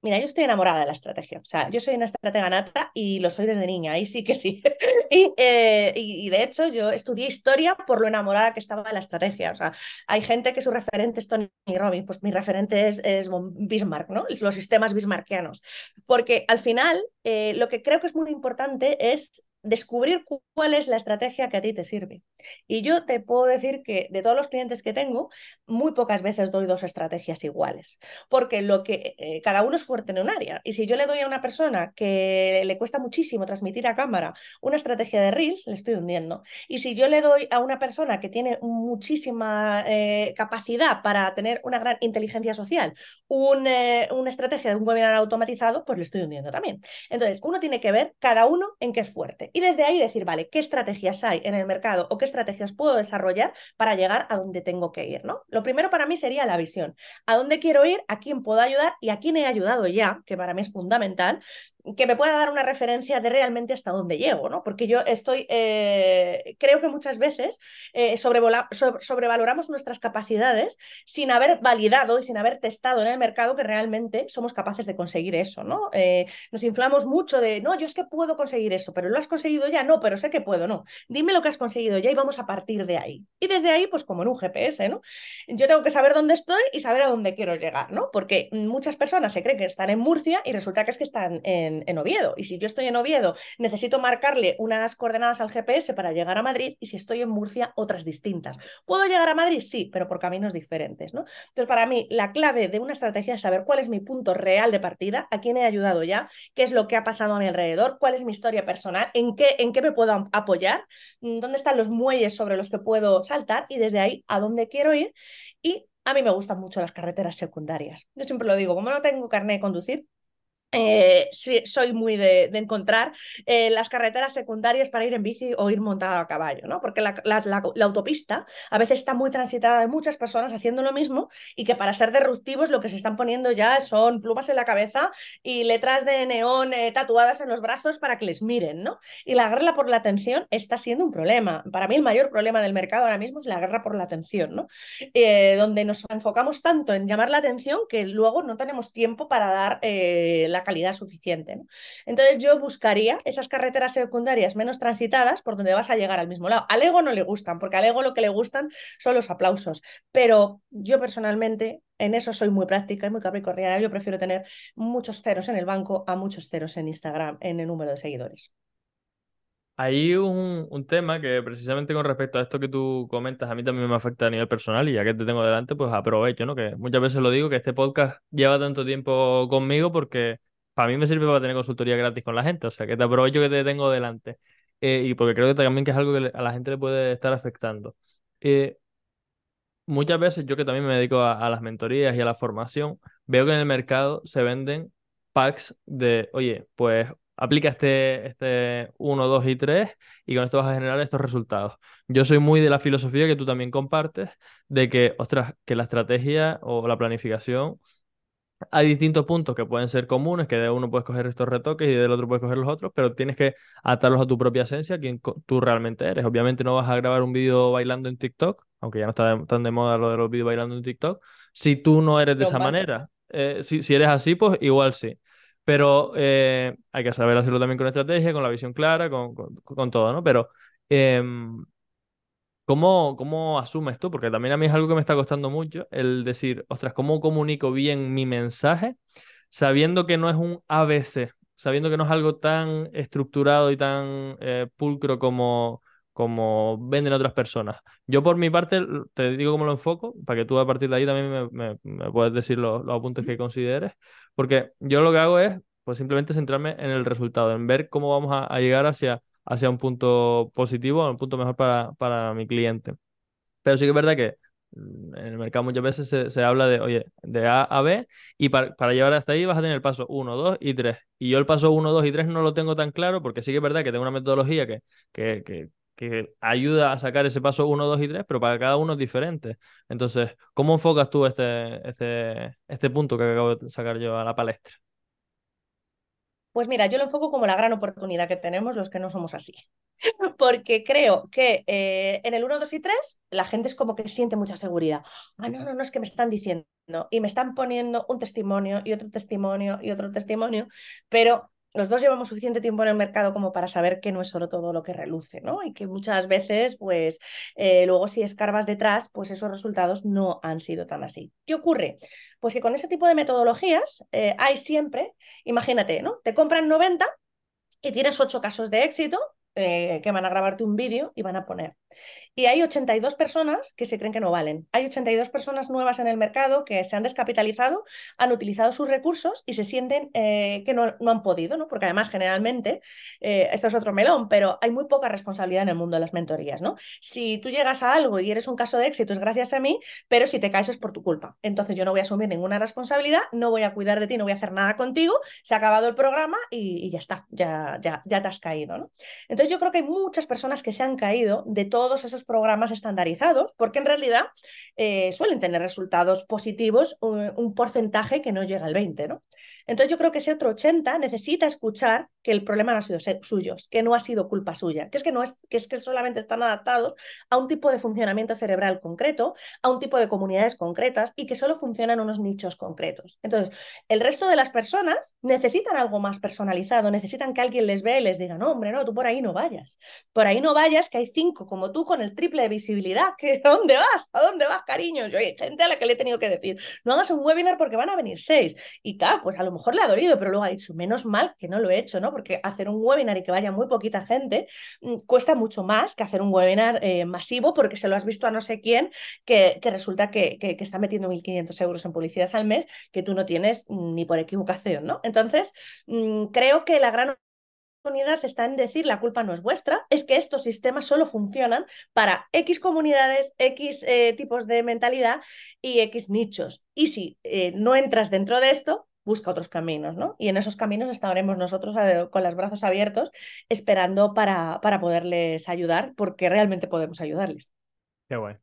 Mira, yo estoy enamorada de la estrategia. O sea, yo soy una estratega nata y lo soy desde niña, ahí sí que sí. Eh, y, de hecho, yo estudié historia por lo enamorada que estaba de la estrategia. O sea, hay gente que su referente es Tony Robbins, pues mi referente es, es Bismarck, ¿no? Los sistemas bismarckianos. Porque al final, eh, lo que creo que es muy importante es descubrir cuál es la estrategia que a ti te sirve. Y yo te puedo decir que de todos los clientes que tengo, muy pocas veces doy dos estrategias iguales, porque lo que eh, cada uno es fuerte en un área. Y si yo le doy a una persona que le cuesta muchísimo transmitir a cámara una estrategia de Reels, le estoy hundiendo. Y si yo le doy a una persona que tiene muchísima eh, capacidad para tener una gran inteligencia social, eh, una estrategia de un webinar automatizado, pues le estoy hundiendo también. Entonces, uno tiene que ver cada uno en qué es fuerte. Y desde ahí decir, vale, ¿qué estrategias hay en el mercado o qué estrategias puedo desarrollar para llegar a donde tengo que ir? ¿no? Lo primero para mí sería la visión. ¿A dónde quiero ir? ¿A quién puedo ayudar? ¿Y a quién he ayudado ya? Que para mí es fundamental que me pueda dar una referencia de realmente hasta dónde llego, ¿no? Porque yo estoy, eh, creo que muchas veces eh, sobrevaloramos nuestras capacidades sin haber validado y sin haber testado en el mercado que realmente somos capaces de conseguir eso, ¿no? Eh, nos inflamos mucho de, no, yo es que puedo conseguir eso, pero lo has conseguido ya, no, pero sé que puedo, no. Dime lo que has conseguido ya y vamos a partir de ahí. Y desde ahí, pues como en un GPS, ¿no? Yo tengo que saber dónde estoy y saber a dónde quiero llegar, ¿no? Porque muchas personas se creen que están en Murcia y resulta que es que están en en, Oviedo. Y si yo estoy en Oviedo, necesito marcarle unas coordenadas al GPS para llegar a Madrid y si estoy en Murcia, otras distintas. ¿Puedo llegar a Madrid? Sí, pero por caminos diferentes. ¿no? Entonces, para mí, la clave de una estrategia es saber cuál es mi punto real de partida, a quién he ayudado ya, qué es lo que ha pasado a mi alrededor, cuál es mi historia personal, en qué, en qué me puedo apoyar, mm, dónde están los muelles sobre los que puedo saltar y desde ahí a dónde quiero ir. Y a mí me gustan mucho las carreteras secundarias. Yo siempre lo digo, como no tengo carnet de conducir, eh, soy muy de, encontrar eh, las carreteras secundarias para ir en bici o ir montado a caballo, ¿no? Porque la, autopista a veces está muy transitada de muchas personas haciendo lo mismo y que para ser disruptivos lo que se están poniendo ya son plumas en la cabeza y letras de neón eh, tatuadas en los brazos para que les miren, ¿no? Y la guerra por la atención está siendo un problema. Para mí el mayor problema del mercado ahora mismo es la guerra por la atención, ¿no? donde nos enfocamos tanto en llamar la atención que luego no tenemos tiempo para dar la la calidad suficiente. ¿no? Entonces yo buscaría esas carreteras secundarias menos transitadas por donde vas a llegar al mismo lado. Al ego no le gustan, porque al ego lo que le gustan son los aplausos, pero yo personalmente en eso soy muy práctica y muy capricorniana. Yo prefiero tener muchos ceros en el banco a muchos ceros en Instagram en el número de seguidores. Hay un, un, tema que precisamente con respecto a esto que tú comentas, a mí también me afecta a nivel personal y ya que te tengo delante, pues aprovecho, ¿no? Que muchas veces lo digo, que este podcast lleva tanto tiempo conmigo porque para mí me sirve para tener consultoría gratis con la gente, o sea, que te aprovecho que te tengo delante. Eh, y porque creo que también que es algo que a la gente le puede estar afectando. Eh, muchas veces yo que también me dedico a, a, las mentorías y a la formación, veo que en el mercado se venden packs de, oye, pues aplica este, este 1, 2 y 3 y con esto vas a generar estos resultados. Yo soy muy de la filosofía que tú también compartes, de que, ostras, que la estrategia o la planificación hay distintos puntos que pueden ser comunes, que de uno puedes coger estos retoques y del otro puedes coger los otros, pero tienes que atarlos a tu propia esencia, quien tú realmente eres. Obviamente no vas a grabar un vídeo bailando en TikTok, aunque ya no está tan de moda lo de los vídeos bailando en TikTok, si tú no eres de esa manera. Eh, si, si, eres así, pues igual sí. Pero eh, hay que saber hacerlo también con estrategia, con la visión clara, con, con, con todo, ¿no? Pero eh, ¿Cómo, ¿Cómo asumes tú? Porque también a mí es algo que me está costando mucho el decir, ostras, ¿cómo comunico bien mi mensaje sabiendo que no es un ABC, sabiendo que no es algo tan estructurado y tan eh, pulcro como, como venden otras personas? Yo por mi parte te digo cómo lo enfoco, para que tú a partir de ahí también me, me, me puedas decir los, los apuntes que consideres, porque yo lo que hago es pues simplemente centrarme en el resultado, en ver cómo vamos a, a llegar hacia hacia un punto positivo, un punto mejor para, para mi cliente. Pero sí que es verdad que mm, en el mercado muchas veces se, se habla de, oye, de A a B y para, para, llegar hasta ahí vas a tener el paso 1, 2 y 3. Y yo el paso 1, 2 y 3 no lo tengo tan claro porque sí que es verdad que tengo una metodología que, que, que, que ayuda a sacar ese paso 1, 2 y 3, pero para cada uno es diferente. Entonces, ¿cómo enfocas tú este, este, este punto que acabo de sacar yo a la palestra? Pues mira, yo lo enfoco como la gran oportunidad que tenemos los que no somos así. Porque creo que eh, en el 1, 2 y 3 la gente es como que siente mucha seguridad. Ah, no, no, no, es que me están diciendo y me están poniendo un testimonio y otro testimonio y otro testimonio, pero los dos llevamos suficiente tiempo en el mercado como para saber que no es solo todo lo que reluce, ¿no? Y que muchas veces, pues, eh, luego si escarbas detrás, pues esos resultados no han sido tan así. ¿Qué ocurre? Pues que con ese tipo de metodologías eh, hay siempre, imagínate, ¿no? Te compran 90 y tienes 8 casos de éxito eh, que van a grabarte un vídeo y van a poner. Y hay 82 personas que se creen que no valen. Hay 82 personas nuevas en el mercado que se han descapitalizado, han utilizado sus recursos y se sienten eh, que no, no, han podido, ¿no? Porque además generalmente, eh, esto es otro melón, pero hay muy poca responsabilidad en el mundo de las mentorías, ¿no? Si tú llegas a algo y eres un caso de éxito es gracias a mí, pero si te caes es por tu culpa. Entonces yo no voy a asumir ninguna responsabilidad, no voy a cuidar de ti, no voy a hacer nada contigo, se ha acabado el programa y, y ya está, ya, ya, ya te has caído, ¿no? Entonces yo creo que hay muchas personas que se han caído de todos esos programas estandarizados, porque en realidad eh, suelen tener resultados positivos, un, un, porcentaje que no llega al 20, ¿no? Entonces yo creo que ese otro 80 necesita escuchar que el problema no ha sido suyo, que no ha sido culpa suya, que es que, no es, que es que solamente están adaptados a un tipo de funcionamiento cerebral concreto, a un tipo de comunidades concretas y que solo funcionan unos nichos concretos. Entonces, el resto de las personas necesitan algo más personalizado, necesitan que alguien les vea y les diga, no, hombre, no, tú por ahí no vayas. Por ahí no vayas, que hay cinco como tú con el triple de visibilidad. que ¿A dónde vas? ¿A dónde vas, cariño? Yo hay gente a la que le he tenido que decir, no hagas un webinar porque van a venir seis. Y claro, pues a lo mejor le ha dolido, pero luego ha dicho, menos mal que no lo he hecho, ¿no? Porque hacer un webinar y que vaya muy poquita gente mm, cuesta mucho más que hacer un webinar eh, masivo porque se lo has visto a no sé quién que, resulta que, que, está metiendo 1.500 euros en publicidad al mes que tú no tienes ni por equivocación, ¿no? Entonces, mmm, creo que la gran está en decir la culpa no es vuestra, es que estos sistemas solo funcionan para X comunidades, X eh, tipos de mentalidad y X nichos. Y si eh, no entras dentro de esto, busca otros caminos, ¿no? Y en esos caminos estaremos nosotros eh, con los brazos abiertos esperando para, para poderles ayudar, porque realmente podemos ayudarles. Qué guay.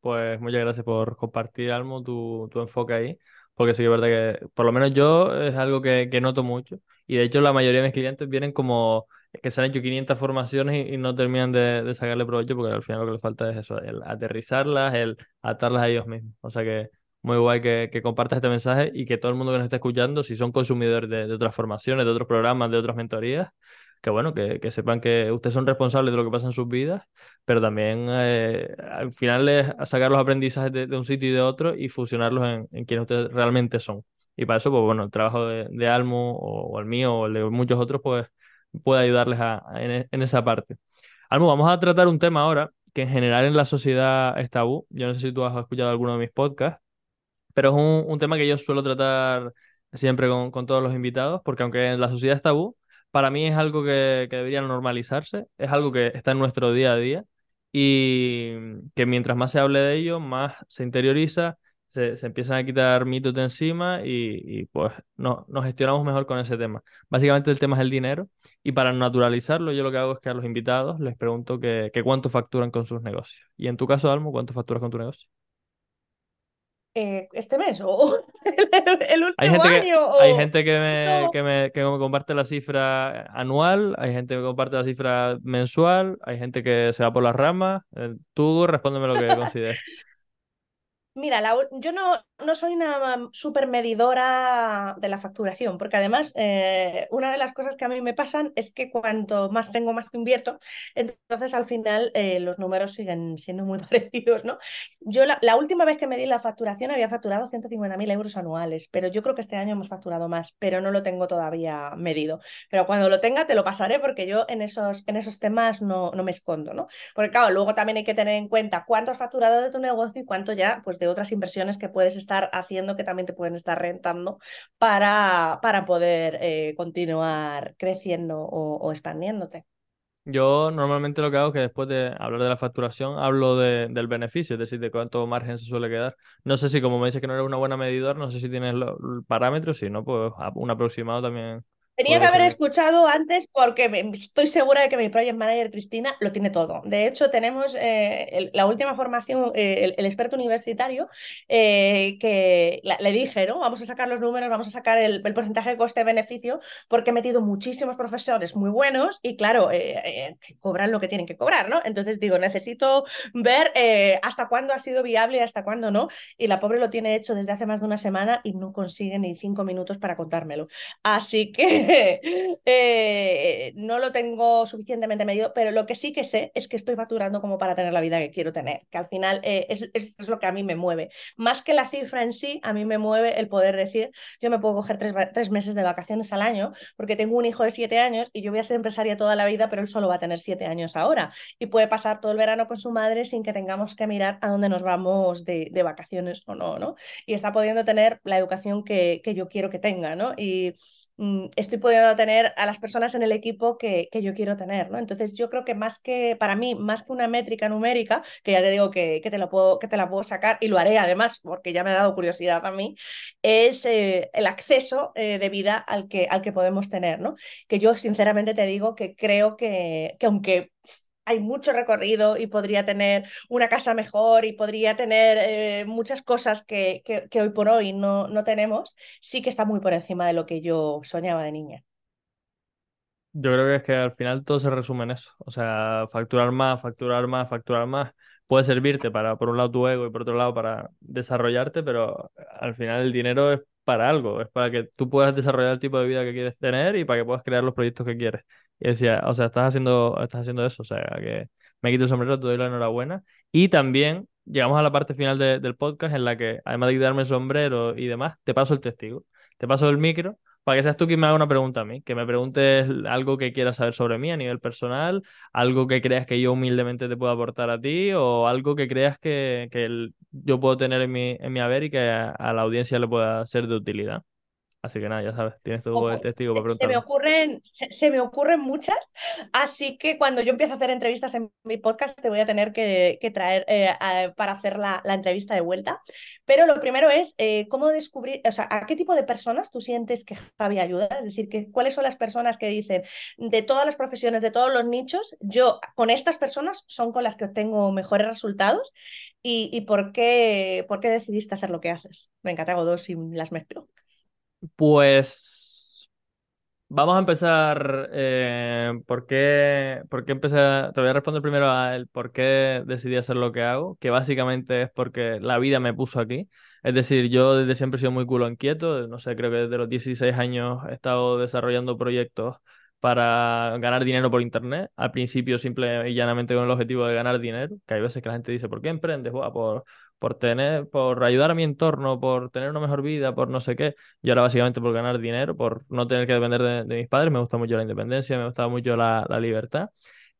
Pues muchas gracias por compartir, Almo, tu, tu enfoque ahí, porque sí que es verdad que, por lo menos yo, es algo que, que noto mucho. Y de hecho, la mayoría de mis clientes vienen como que se han hecho 500 formaciones y, no terminan de, de sacarle provecho, porque al final lo que les falta es eso, el aterrizarlas, el atarlas a ellos mismos. O sea que muy guay que, compartas este mensaje y que todo el mundo que nos está escuchando, si son consumidores de otras formaciones, de otros programas, de otras mentorías, que bueno, que, que sepan que ustedes son responsables de lo que pasa en sus vidas, pero también eh, al final es sacar los aprendizajes de, un sitio y de otro y fusionarlos en, en quienes ustedes realmente son. Y para eso, pues bueno, el trabajo de, de Almo o, el mío o el de muchos otros, pues puede ayudarles a, en, en, esa parte. Almo, vamos a tratar un tema ahora que en general en la sociedad es tabú. Yo no sé si tú has escuchado alguno de mis podcasts, pero es un, un tema que yo suelo tratar siempre con, con todos los invitados, porque aunque en la sociedad es tabú, para mí es algo que, que, debería normalizarse, es algo que está en nuestro día a día y que mientras más se hable de ello, más se interioriza, se, se empiezan a quitar mitos de encima y, y pues no, nos gestionamos mejor con ese tema. Básicamente el tema es el dinero y para naturalizarlo yo lo que hago es que a los invitados les pregunto que, que cuánto facturan con sus negocios. Y en tu caso, Almo, ¿cuánto facturas con tu negocio? Eh, este mes o el, último hay gente año. Que, o... Hay gente que me, no. que, me, que me comparte la cifra anual, hay gente que comparte la cifra mensual, hay gente que se va por las ramas. Eh, tú respóndeme lo que consideres. Mira, la, yo no, no, soy una super medidora de la facturación, porque además eh, una de las cosas que a mí me pasan es que cuanto más tengo, más invierto, entonces al final eh, los números siguen siendo muy parecidos, ¿no? Yo la, la última vez que medí la facturación había facturado 150.000 euros anuales, pero yo creo que este año hemos facturado más, pero no lo tengo todavía medido. Pero cuando lo tenga te lo pasaré porque yo en esos, en esos temas no, no me escondo, ¿no? Porque claro, luego también hay que tener en cuenta cuánto has facturado de tu negocio y cuánto ya, pues de otras inversiones que puedes estar haciendo que también te pueden estar rentando para, para poder eh, continuar creciendo o, expandiéndote. Yo normalmente lo que hago es que después de hablar de la facturación hablo de, del beneficio, es decir, de cuánto margen se suele quedar. No sé si como me dices que no eres una buena medidor, no sé si tienes los parámetros, si no, pues un aproximado también Tenía que haber escuchado antes porque estoy segura de que mi project manager Cristina lo tiene todo. De hecho, tenemos eh, el, la última formación, eh, el, el, experto universitario, eh, que la, le dije, ¿no? Vamos a sacar los números, vamos a sacar el, el porcentaje de coste-beneficio, porque he metido muchísimos profesores muy buenos y, claro, que cobran lo que tienen que cobrar, ¿no? Entonces digo, necesito ver hasta cuándo ha sido viable y hasta cuándo no. Y la pobre lo tiene hecho desde hace más de una semana y no consigue ni cinco minutos para contármelo. Así que eh, no lo tengo suficientemente medido, pero lo que sí que sé es que estoy facturando como para tener la vida que quiero tener, que al final eh, es, es, lo que a mí me mueve. Más que la cifra en sí, a mí me mueve el poder decir, yo me puedo coger tres, tres meses de vacaciones al año porque tengo un hijo de siete años y yo voy a ser empresaria toda la vida, pero él solo va a tener siete años ahora y puede pasar todo el verano con su madre sin que tengamos que mirar a dónde nos vamos de, de vacaciones o no, ¿no? Y está pudiendo tener la educación que, que yo quiero que tenga, ¿no? Y estoy pudiendo tener a las personas en el equipo que, que, yo quiero tener, ¿no? Entonces yo creo que más que, para mí, más que una métrica numérica, que ya te digo que, que, te, lo puedo, que te la puedo sacar y lo haré además porque ya me ha dado curiosidad a mí, es eh, el acceso eh, de vida al que, al que podemos tener, ¿no? Que yo sinceramente te digo que creo que, que aunque hay mucho recorrido y podría tener una casa mejor y podría tener eh, muchas cosas que, hoy por hoy no, no tenemos, sí que está muy por encima de lo que yo soñaba de niña. Yo creo que es que al final todo se resume en eso. O sea, facturar más, facturar más, facturar más. Puede servirte para, por un lado, tu ego y por otro lado, para desarrollarte, pero al final el dinero es para algo. Es para que tú puedas desarrollar el tipo de vida que quieres tener y para que puedas crear los proyectos que quieres. Y decía, o sea, estás haciendo, estás haciendo eso. O sea, que me quito el sombrero, te doy la enhorabuena. Y también llegamos a la parte final de, del podcast en la que, además de quitarme el sombrero y demás, te paso el testigo, te paso el micro para que seas tú quien me haga una pregunta a mí, que me preguntes algo que quieras saber sobre mí a nivel personal, algo que creas que yo humildemente te puedo aportar a ti o algo que creas que, que yo puedo tener en mi, en mi haber y que a, a, la audiencia le pueda ser de utilidad. Así que nada, ya sabes, tienes pues, testigo para se, se me ocurren, se, se me ocurren muchas, así que cuando yo empiece a hacer entrevistas en mi podcast te voy a tener que, que traer eh, a- para hacer la, la entrevista de vuelta. Pero lo primero es eh, cómo descubrir, o sea, a qué tipo de personas tú sientes que Javi ayuda, es decir, que, cuáles son las personas que dicen de todas las profesiones, de todos los nichos, yo con estas personas son con las que obtengo mejores resultados y, y por qué, por qué decidiste hacer lo que haces. Venga, te hago dos y las mezclo. Pues vamos a empezar. Eh, ¿por qué, por qué empecé? Te voy a responder primero a el por qué decidí hacer lo que hago, que básicamente es porque la vida me puso aquí. Es decir, yo desde siempre he sido muy culo inquieto. No sé, creo que desde los 16 años he estado desarrollando proyectos para ganar dinero por internet. Al principio, simple y llanamente con el objetivo de ganar dinero, que hay veces que la gente dice, ¿por qué emprendes? Buah, por, por tener, por ayudar a mi entorno, por tener una mejor vida, por no sé qué. Yo ahora básicamente por ganar dinero, por no tener que depender de, mis padres, me gusta mucho la independencia, me gusta mucho la, libertad.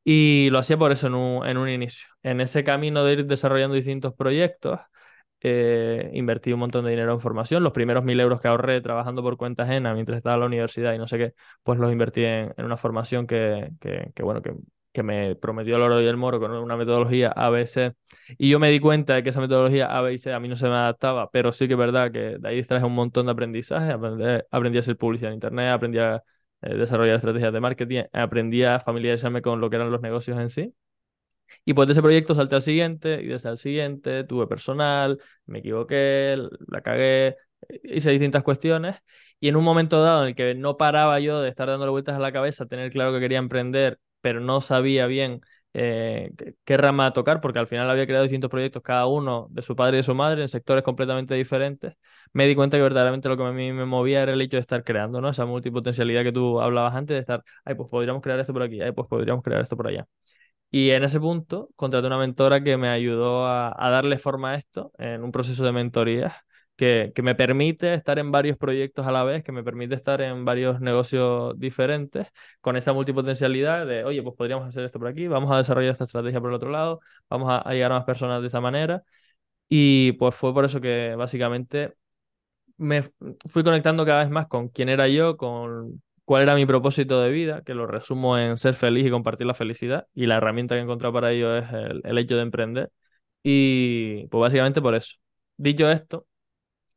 Y lo hacía por eso en un, en un inicio. En ese camino de ir desarrollando distintos proyectos, eh, invertí un montón de dinero en formación. Los primeros mil euros que ahorré trabajando por cuenta ajena mientras estaba en la universidad y no sé qué, pues los invertí en, una formación que, que, bueno, que, que me prometió el oro y el moro con una metodología ABC. Y yo me di cuenta de que esa metodología A, B y C a mí no se me adaptaba, pero sí que es verdad que de ahí extraje un montón de aprendizaje. Aprendí, aprendí a hacer publicidad en Internet, aprendí a eh, desarrollar estrategias de marketing, aprendí a familiarizarme con lo que eran los negocios en sí. Y pues de ese proyecto salté al siguiente y desde el siguiente tuve personal, me equivoqué, la cagué, hice distintas cuestiones y en un momento dado en el que no paraba yo de estar dándole vueltas a la cabeza, tener claro que quería emprender, pero no sabía bien eh, qué, rama tocar, porque al final había creado distintos proyectos, cada uno de su padre y de su madre, en sectores completamente diferentes, me di cuenta que verdaderamente lo que a mí me movía era el hecho de estar creando, ¿no? Esa multipotencialidad que tú hablabas antes de estar, ay, pues podríamos crear esto por aquí, ay, pues podríamos crear esto por allá. Y en ese punto contraté una mentora que me ayudó a darle forma a esto en un proceso de mentoría que, que me permite estar en varios proyectos a la vez, que me permite estar en varios negocios diferentes, con esa multipotencialidad de, oye, pues podríamos hacer esto por aquí, vamos a desarrollar esta estrategia por el otro lado, vamos a, a llegar a más personas de esa manera. Y pues fue por eso que básicamente me fui conectando cada vez más con quién era yo, con cuál era mi propósito de vida, que lo resumo en ser feliz y compartir la felicidad. Y la herramienta que he encontrado para ello es el, el hecho de emprender. Y pues básicamente por eso. Dicho esto,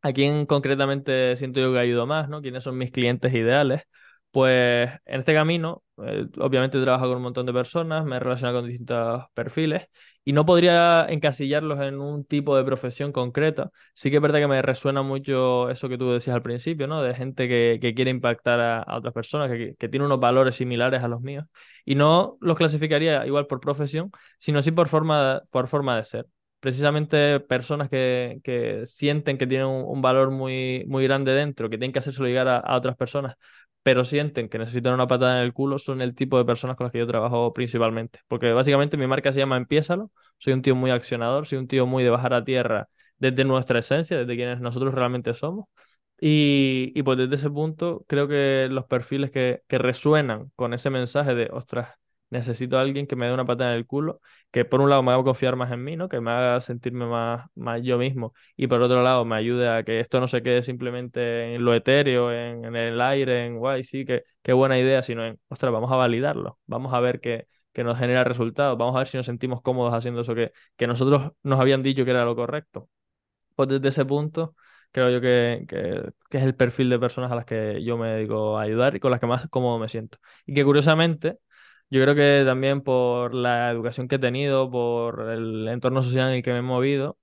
¿A quién concretamente siento yo que ayudo más, ¿no? ¿Quiénes son mis clientes ideales? Pues en este camino, eh, obviamente trabajo con un montón de personas, me he relacionado con distintos perfiles y no podría encasillarlos en un tipo de profesión concreta. Sí que es verdad que me resuena mucho eso que tú decías al principio, ¿no? De gente que, que quiere impactar a, a otras personas, que, que tiene unos valores similares a los míos. Y no los clasificaría igual por profesión, sino sí por forma, por forma de ser precisamente personas que, que sienten que tienen un, valor muy, muy grande dentro, que tienen que hacérselo llegar a, a otras personas, pero sienten que necesitan una patada en el culo, son el tipo de personas con las que yo trabajo principalmente. Porque básicamente mi marca se llama Empiézalo, soy un tío muy accionador, soy un tío muy de bajar a tierra desde nuestra esencia, desde quienes nosotros realmente somos. Y, y pues desde ese punto creo que los perfiles que, que resuenan con ese mensaje de, ostras, necesito a alguien que me dé una patada en el culo, que por un lado me haga confiar más en mí, ¿no? Que me haga sentirme más, más yo mismo y por otro lado me ayude a que esto no se quede simplemente en lo etéreo, en, el aire, en guay, sí, que, qué buena idea, sino en, ostras, vamos a validarlo, vamos a ver que, que nos genera resultados, vamos a ver si nos sentimos cómodos haciendo eso que, que nosotros nos habían dicho que era lo correcto. Pues desde ese punto creo yo que, que, que es el perfil de personas a las que yo me dedico a ayudar y con las que más cómodo me siento. Y que curiosamente yo creo que también por la educación que he tenido, por el entorno social en el que me he movido,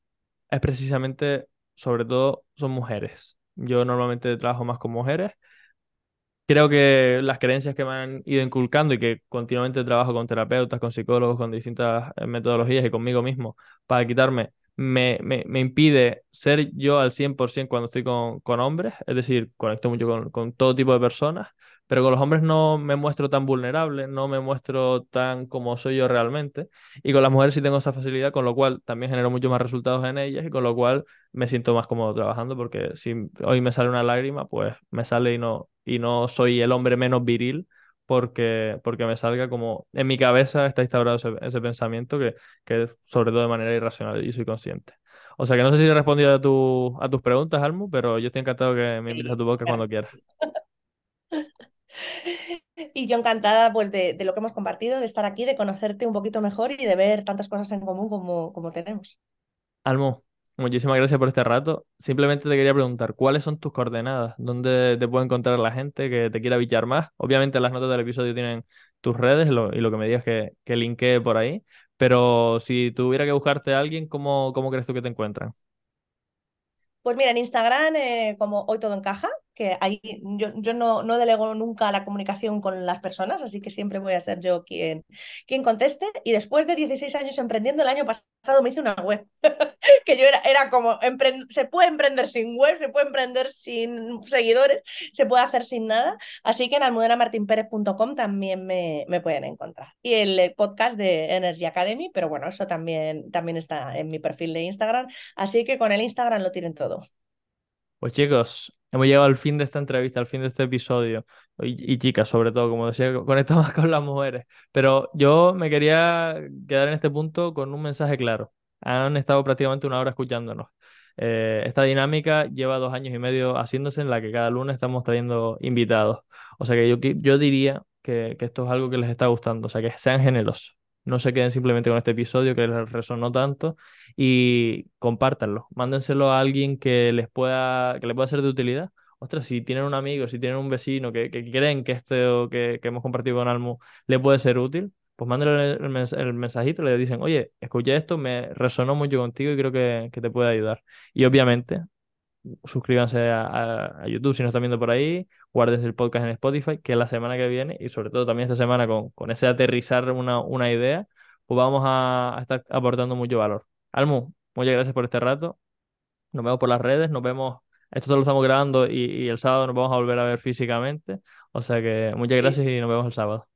es precisamente, sobre todo, son mujeres. Yo normalmente trabajo más con mujeres. Creo que las creencias que me han ido inculcando y que continuamente trabajo con terapeutas, con psicólogos, con distintas eh, metodologías y conmigo mismo para quitarme, me, me, me impide ser yo al 100% cuando estoy con, con hombres. Es decir, conecto mucho con, con todo tipo de personas pero con los hombres no me muestro tan vulnerable, no me muestro tan como soy yo realmente, y con las mujeres sí tengo esa facilidad, con lo cual también genero muchos más resultados en ellas y con lo cual me siento más cómodo trabajando porque si hoy me sale una lágrima, pues me sale y no, y no soy el hombre menos viril. Porque, porque me salga como en mi cabeza está instaurado ese, ese pensamiento que, que sobre todo de manera irracional y soy consciente. O sea que no sé si he respondido a, tu, a tus preguntas, Almu, pero yo estoy encantado que me invites a tu podcast cuando quieras. Y yo encantada pues de, de, lo que hemos compartido, de estar aquí, de conocerte un poquito mejor y de ver tantas cosas en común como, como tenemos. Almu, muchísimas gracias por este rato. Simplemente te quería preguntar, ¿cuáles son tus coordenadas? ¿Dónde te puede encontrar la gente que te quiera bichar más? Obviamente las notas del episodio tienen tus redes lo, y lo que me digas que, que linkee por ahí, pero si tuviera que buscarte a alguien, ¿cómo, cómo crees tú que te encuentran? Pues mira, en Instagram, eh, como hoy todo encaja, que ahí yo, yo no, no, delego nunca la comunicación con las personas, así que siempre voy a ser yo quien, quien conteste. Y después de 16 años emprendiendo, el año pasado me hice una web, que yo era, era como, se puede emprender sin web, se puede emprender sin seguidores, se puede hacer sin nada. Así que en almudenamartinperez.com también me, me, pueden encontrar. Y el podcast de Energy Academy, pero bueno, eso también, también está en mi perfil de Instagram. Así que con el Instagram lo tienen todo. Pues chicos, hemos llegado al fin de esta entrevista, al fin de este episodio. Y, chicas, sobre todo, como decía, conecto más con las mujeres. Pero yo me quería quedar en este punto con un mensaje claro. Han estado prácticamente una hora escuchándonos. Eh, esta dinámica lleva dos años y medio haciéndose en la que cada lunes estamos trayendo invitados. O sea que yo, yo diría que, que esto es algo que les está gustando. O sea que sean generosos no se queden simplemente con este episodio que les resonó tanto y compártanlo, mándenselo a alguien que les pueda, que les pueda ser de utilidad. Ostras, si tienen un amigo, si tienen un vecino que, que creen que esto que, que, hemos compartido con Almu le puede ser útil, pues mándenle el, mens el, mensajito, le dicen, oye, escuché esto, me resonó mucho contigo y creo que, que te puede ayudar. Y obviamente, suscríbanse a, a, YouTube si no están viendo por ahí, guarden el podcast en Spotify, que la semana que viene y sobre todo también esta semana con, con ese aterrizar una, una idea, pues vamos a, a, estar aportando mucho valor. Almu, muchas gracias por este rato. Nos vemos por las redes, nos vemos, esto lo estamos grabando y, y el sábado nos vamos a volver a ver físicamente. O sea que muchas gracias y nos vemos el sábado.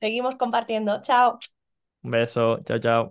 Seguimos compartiendo. Chao. Un beso. Chao, chao.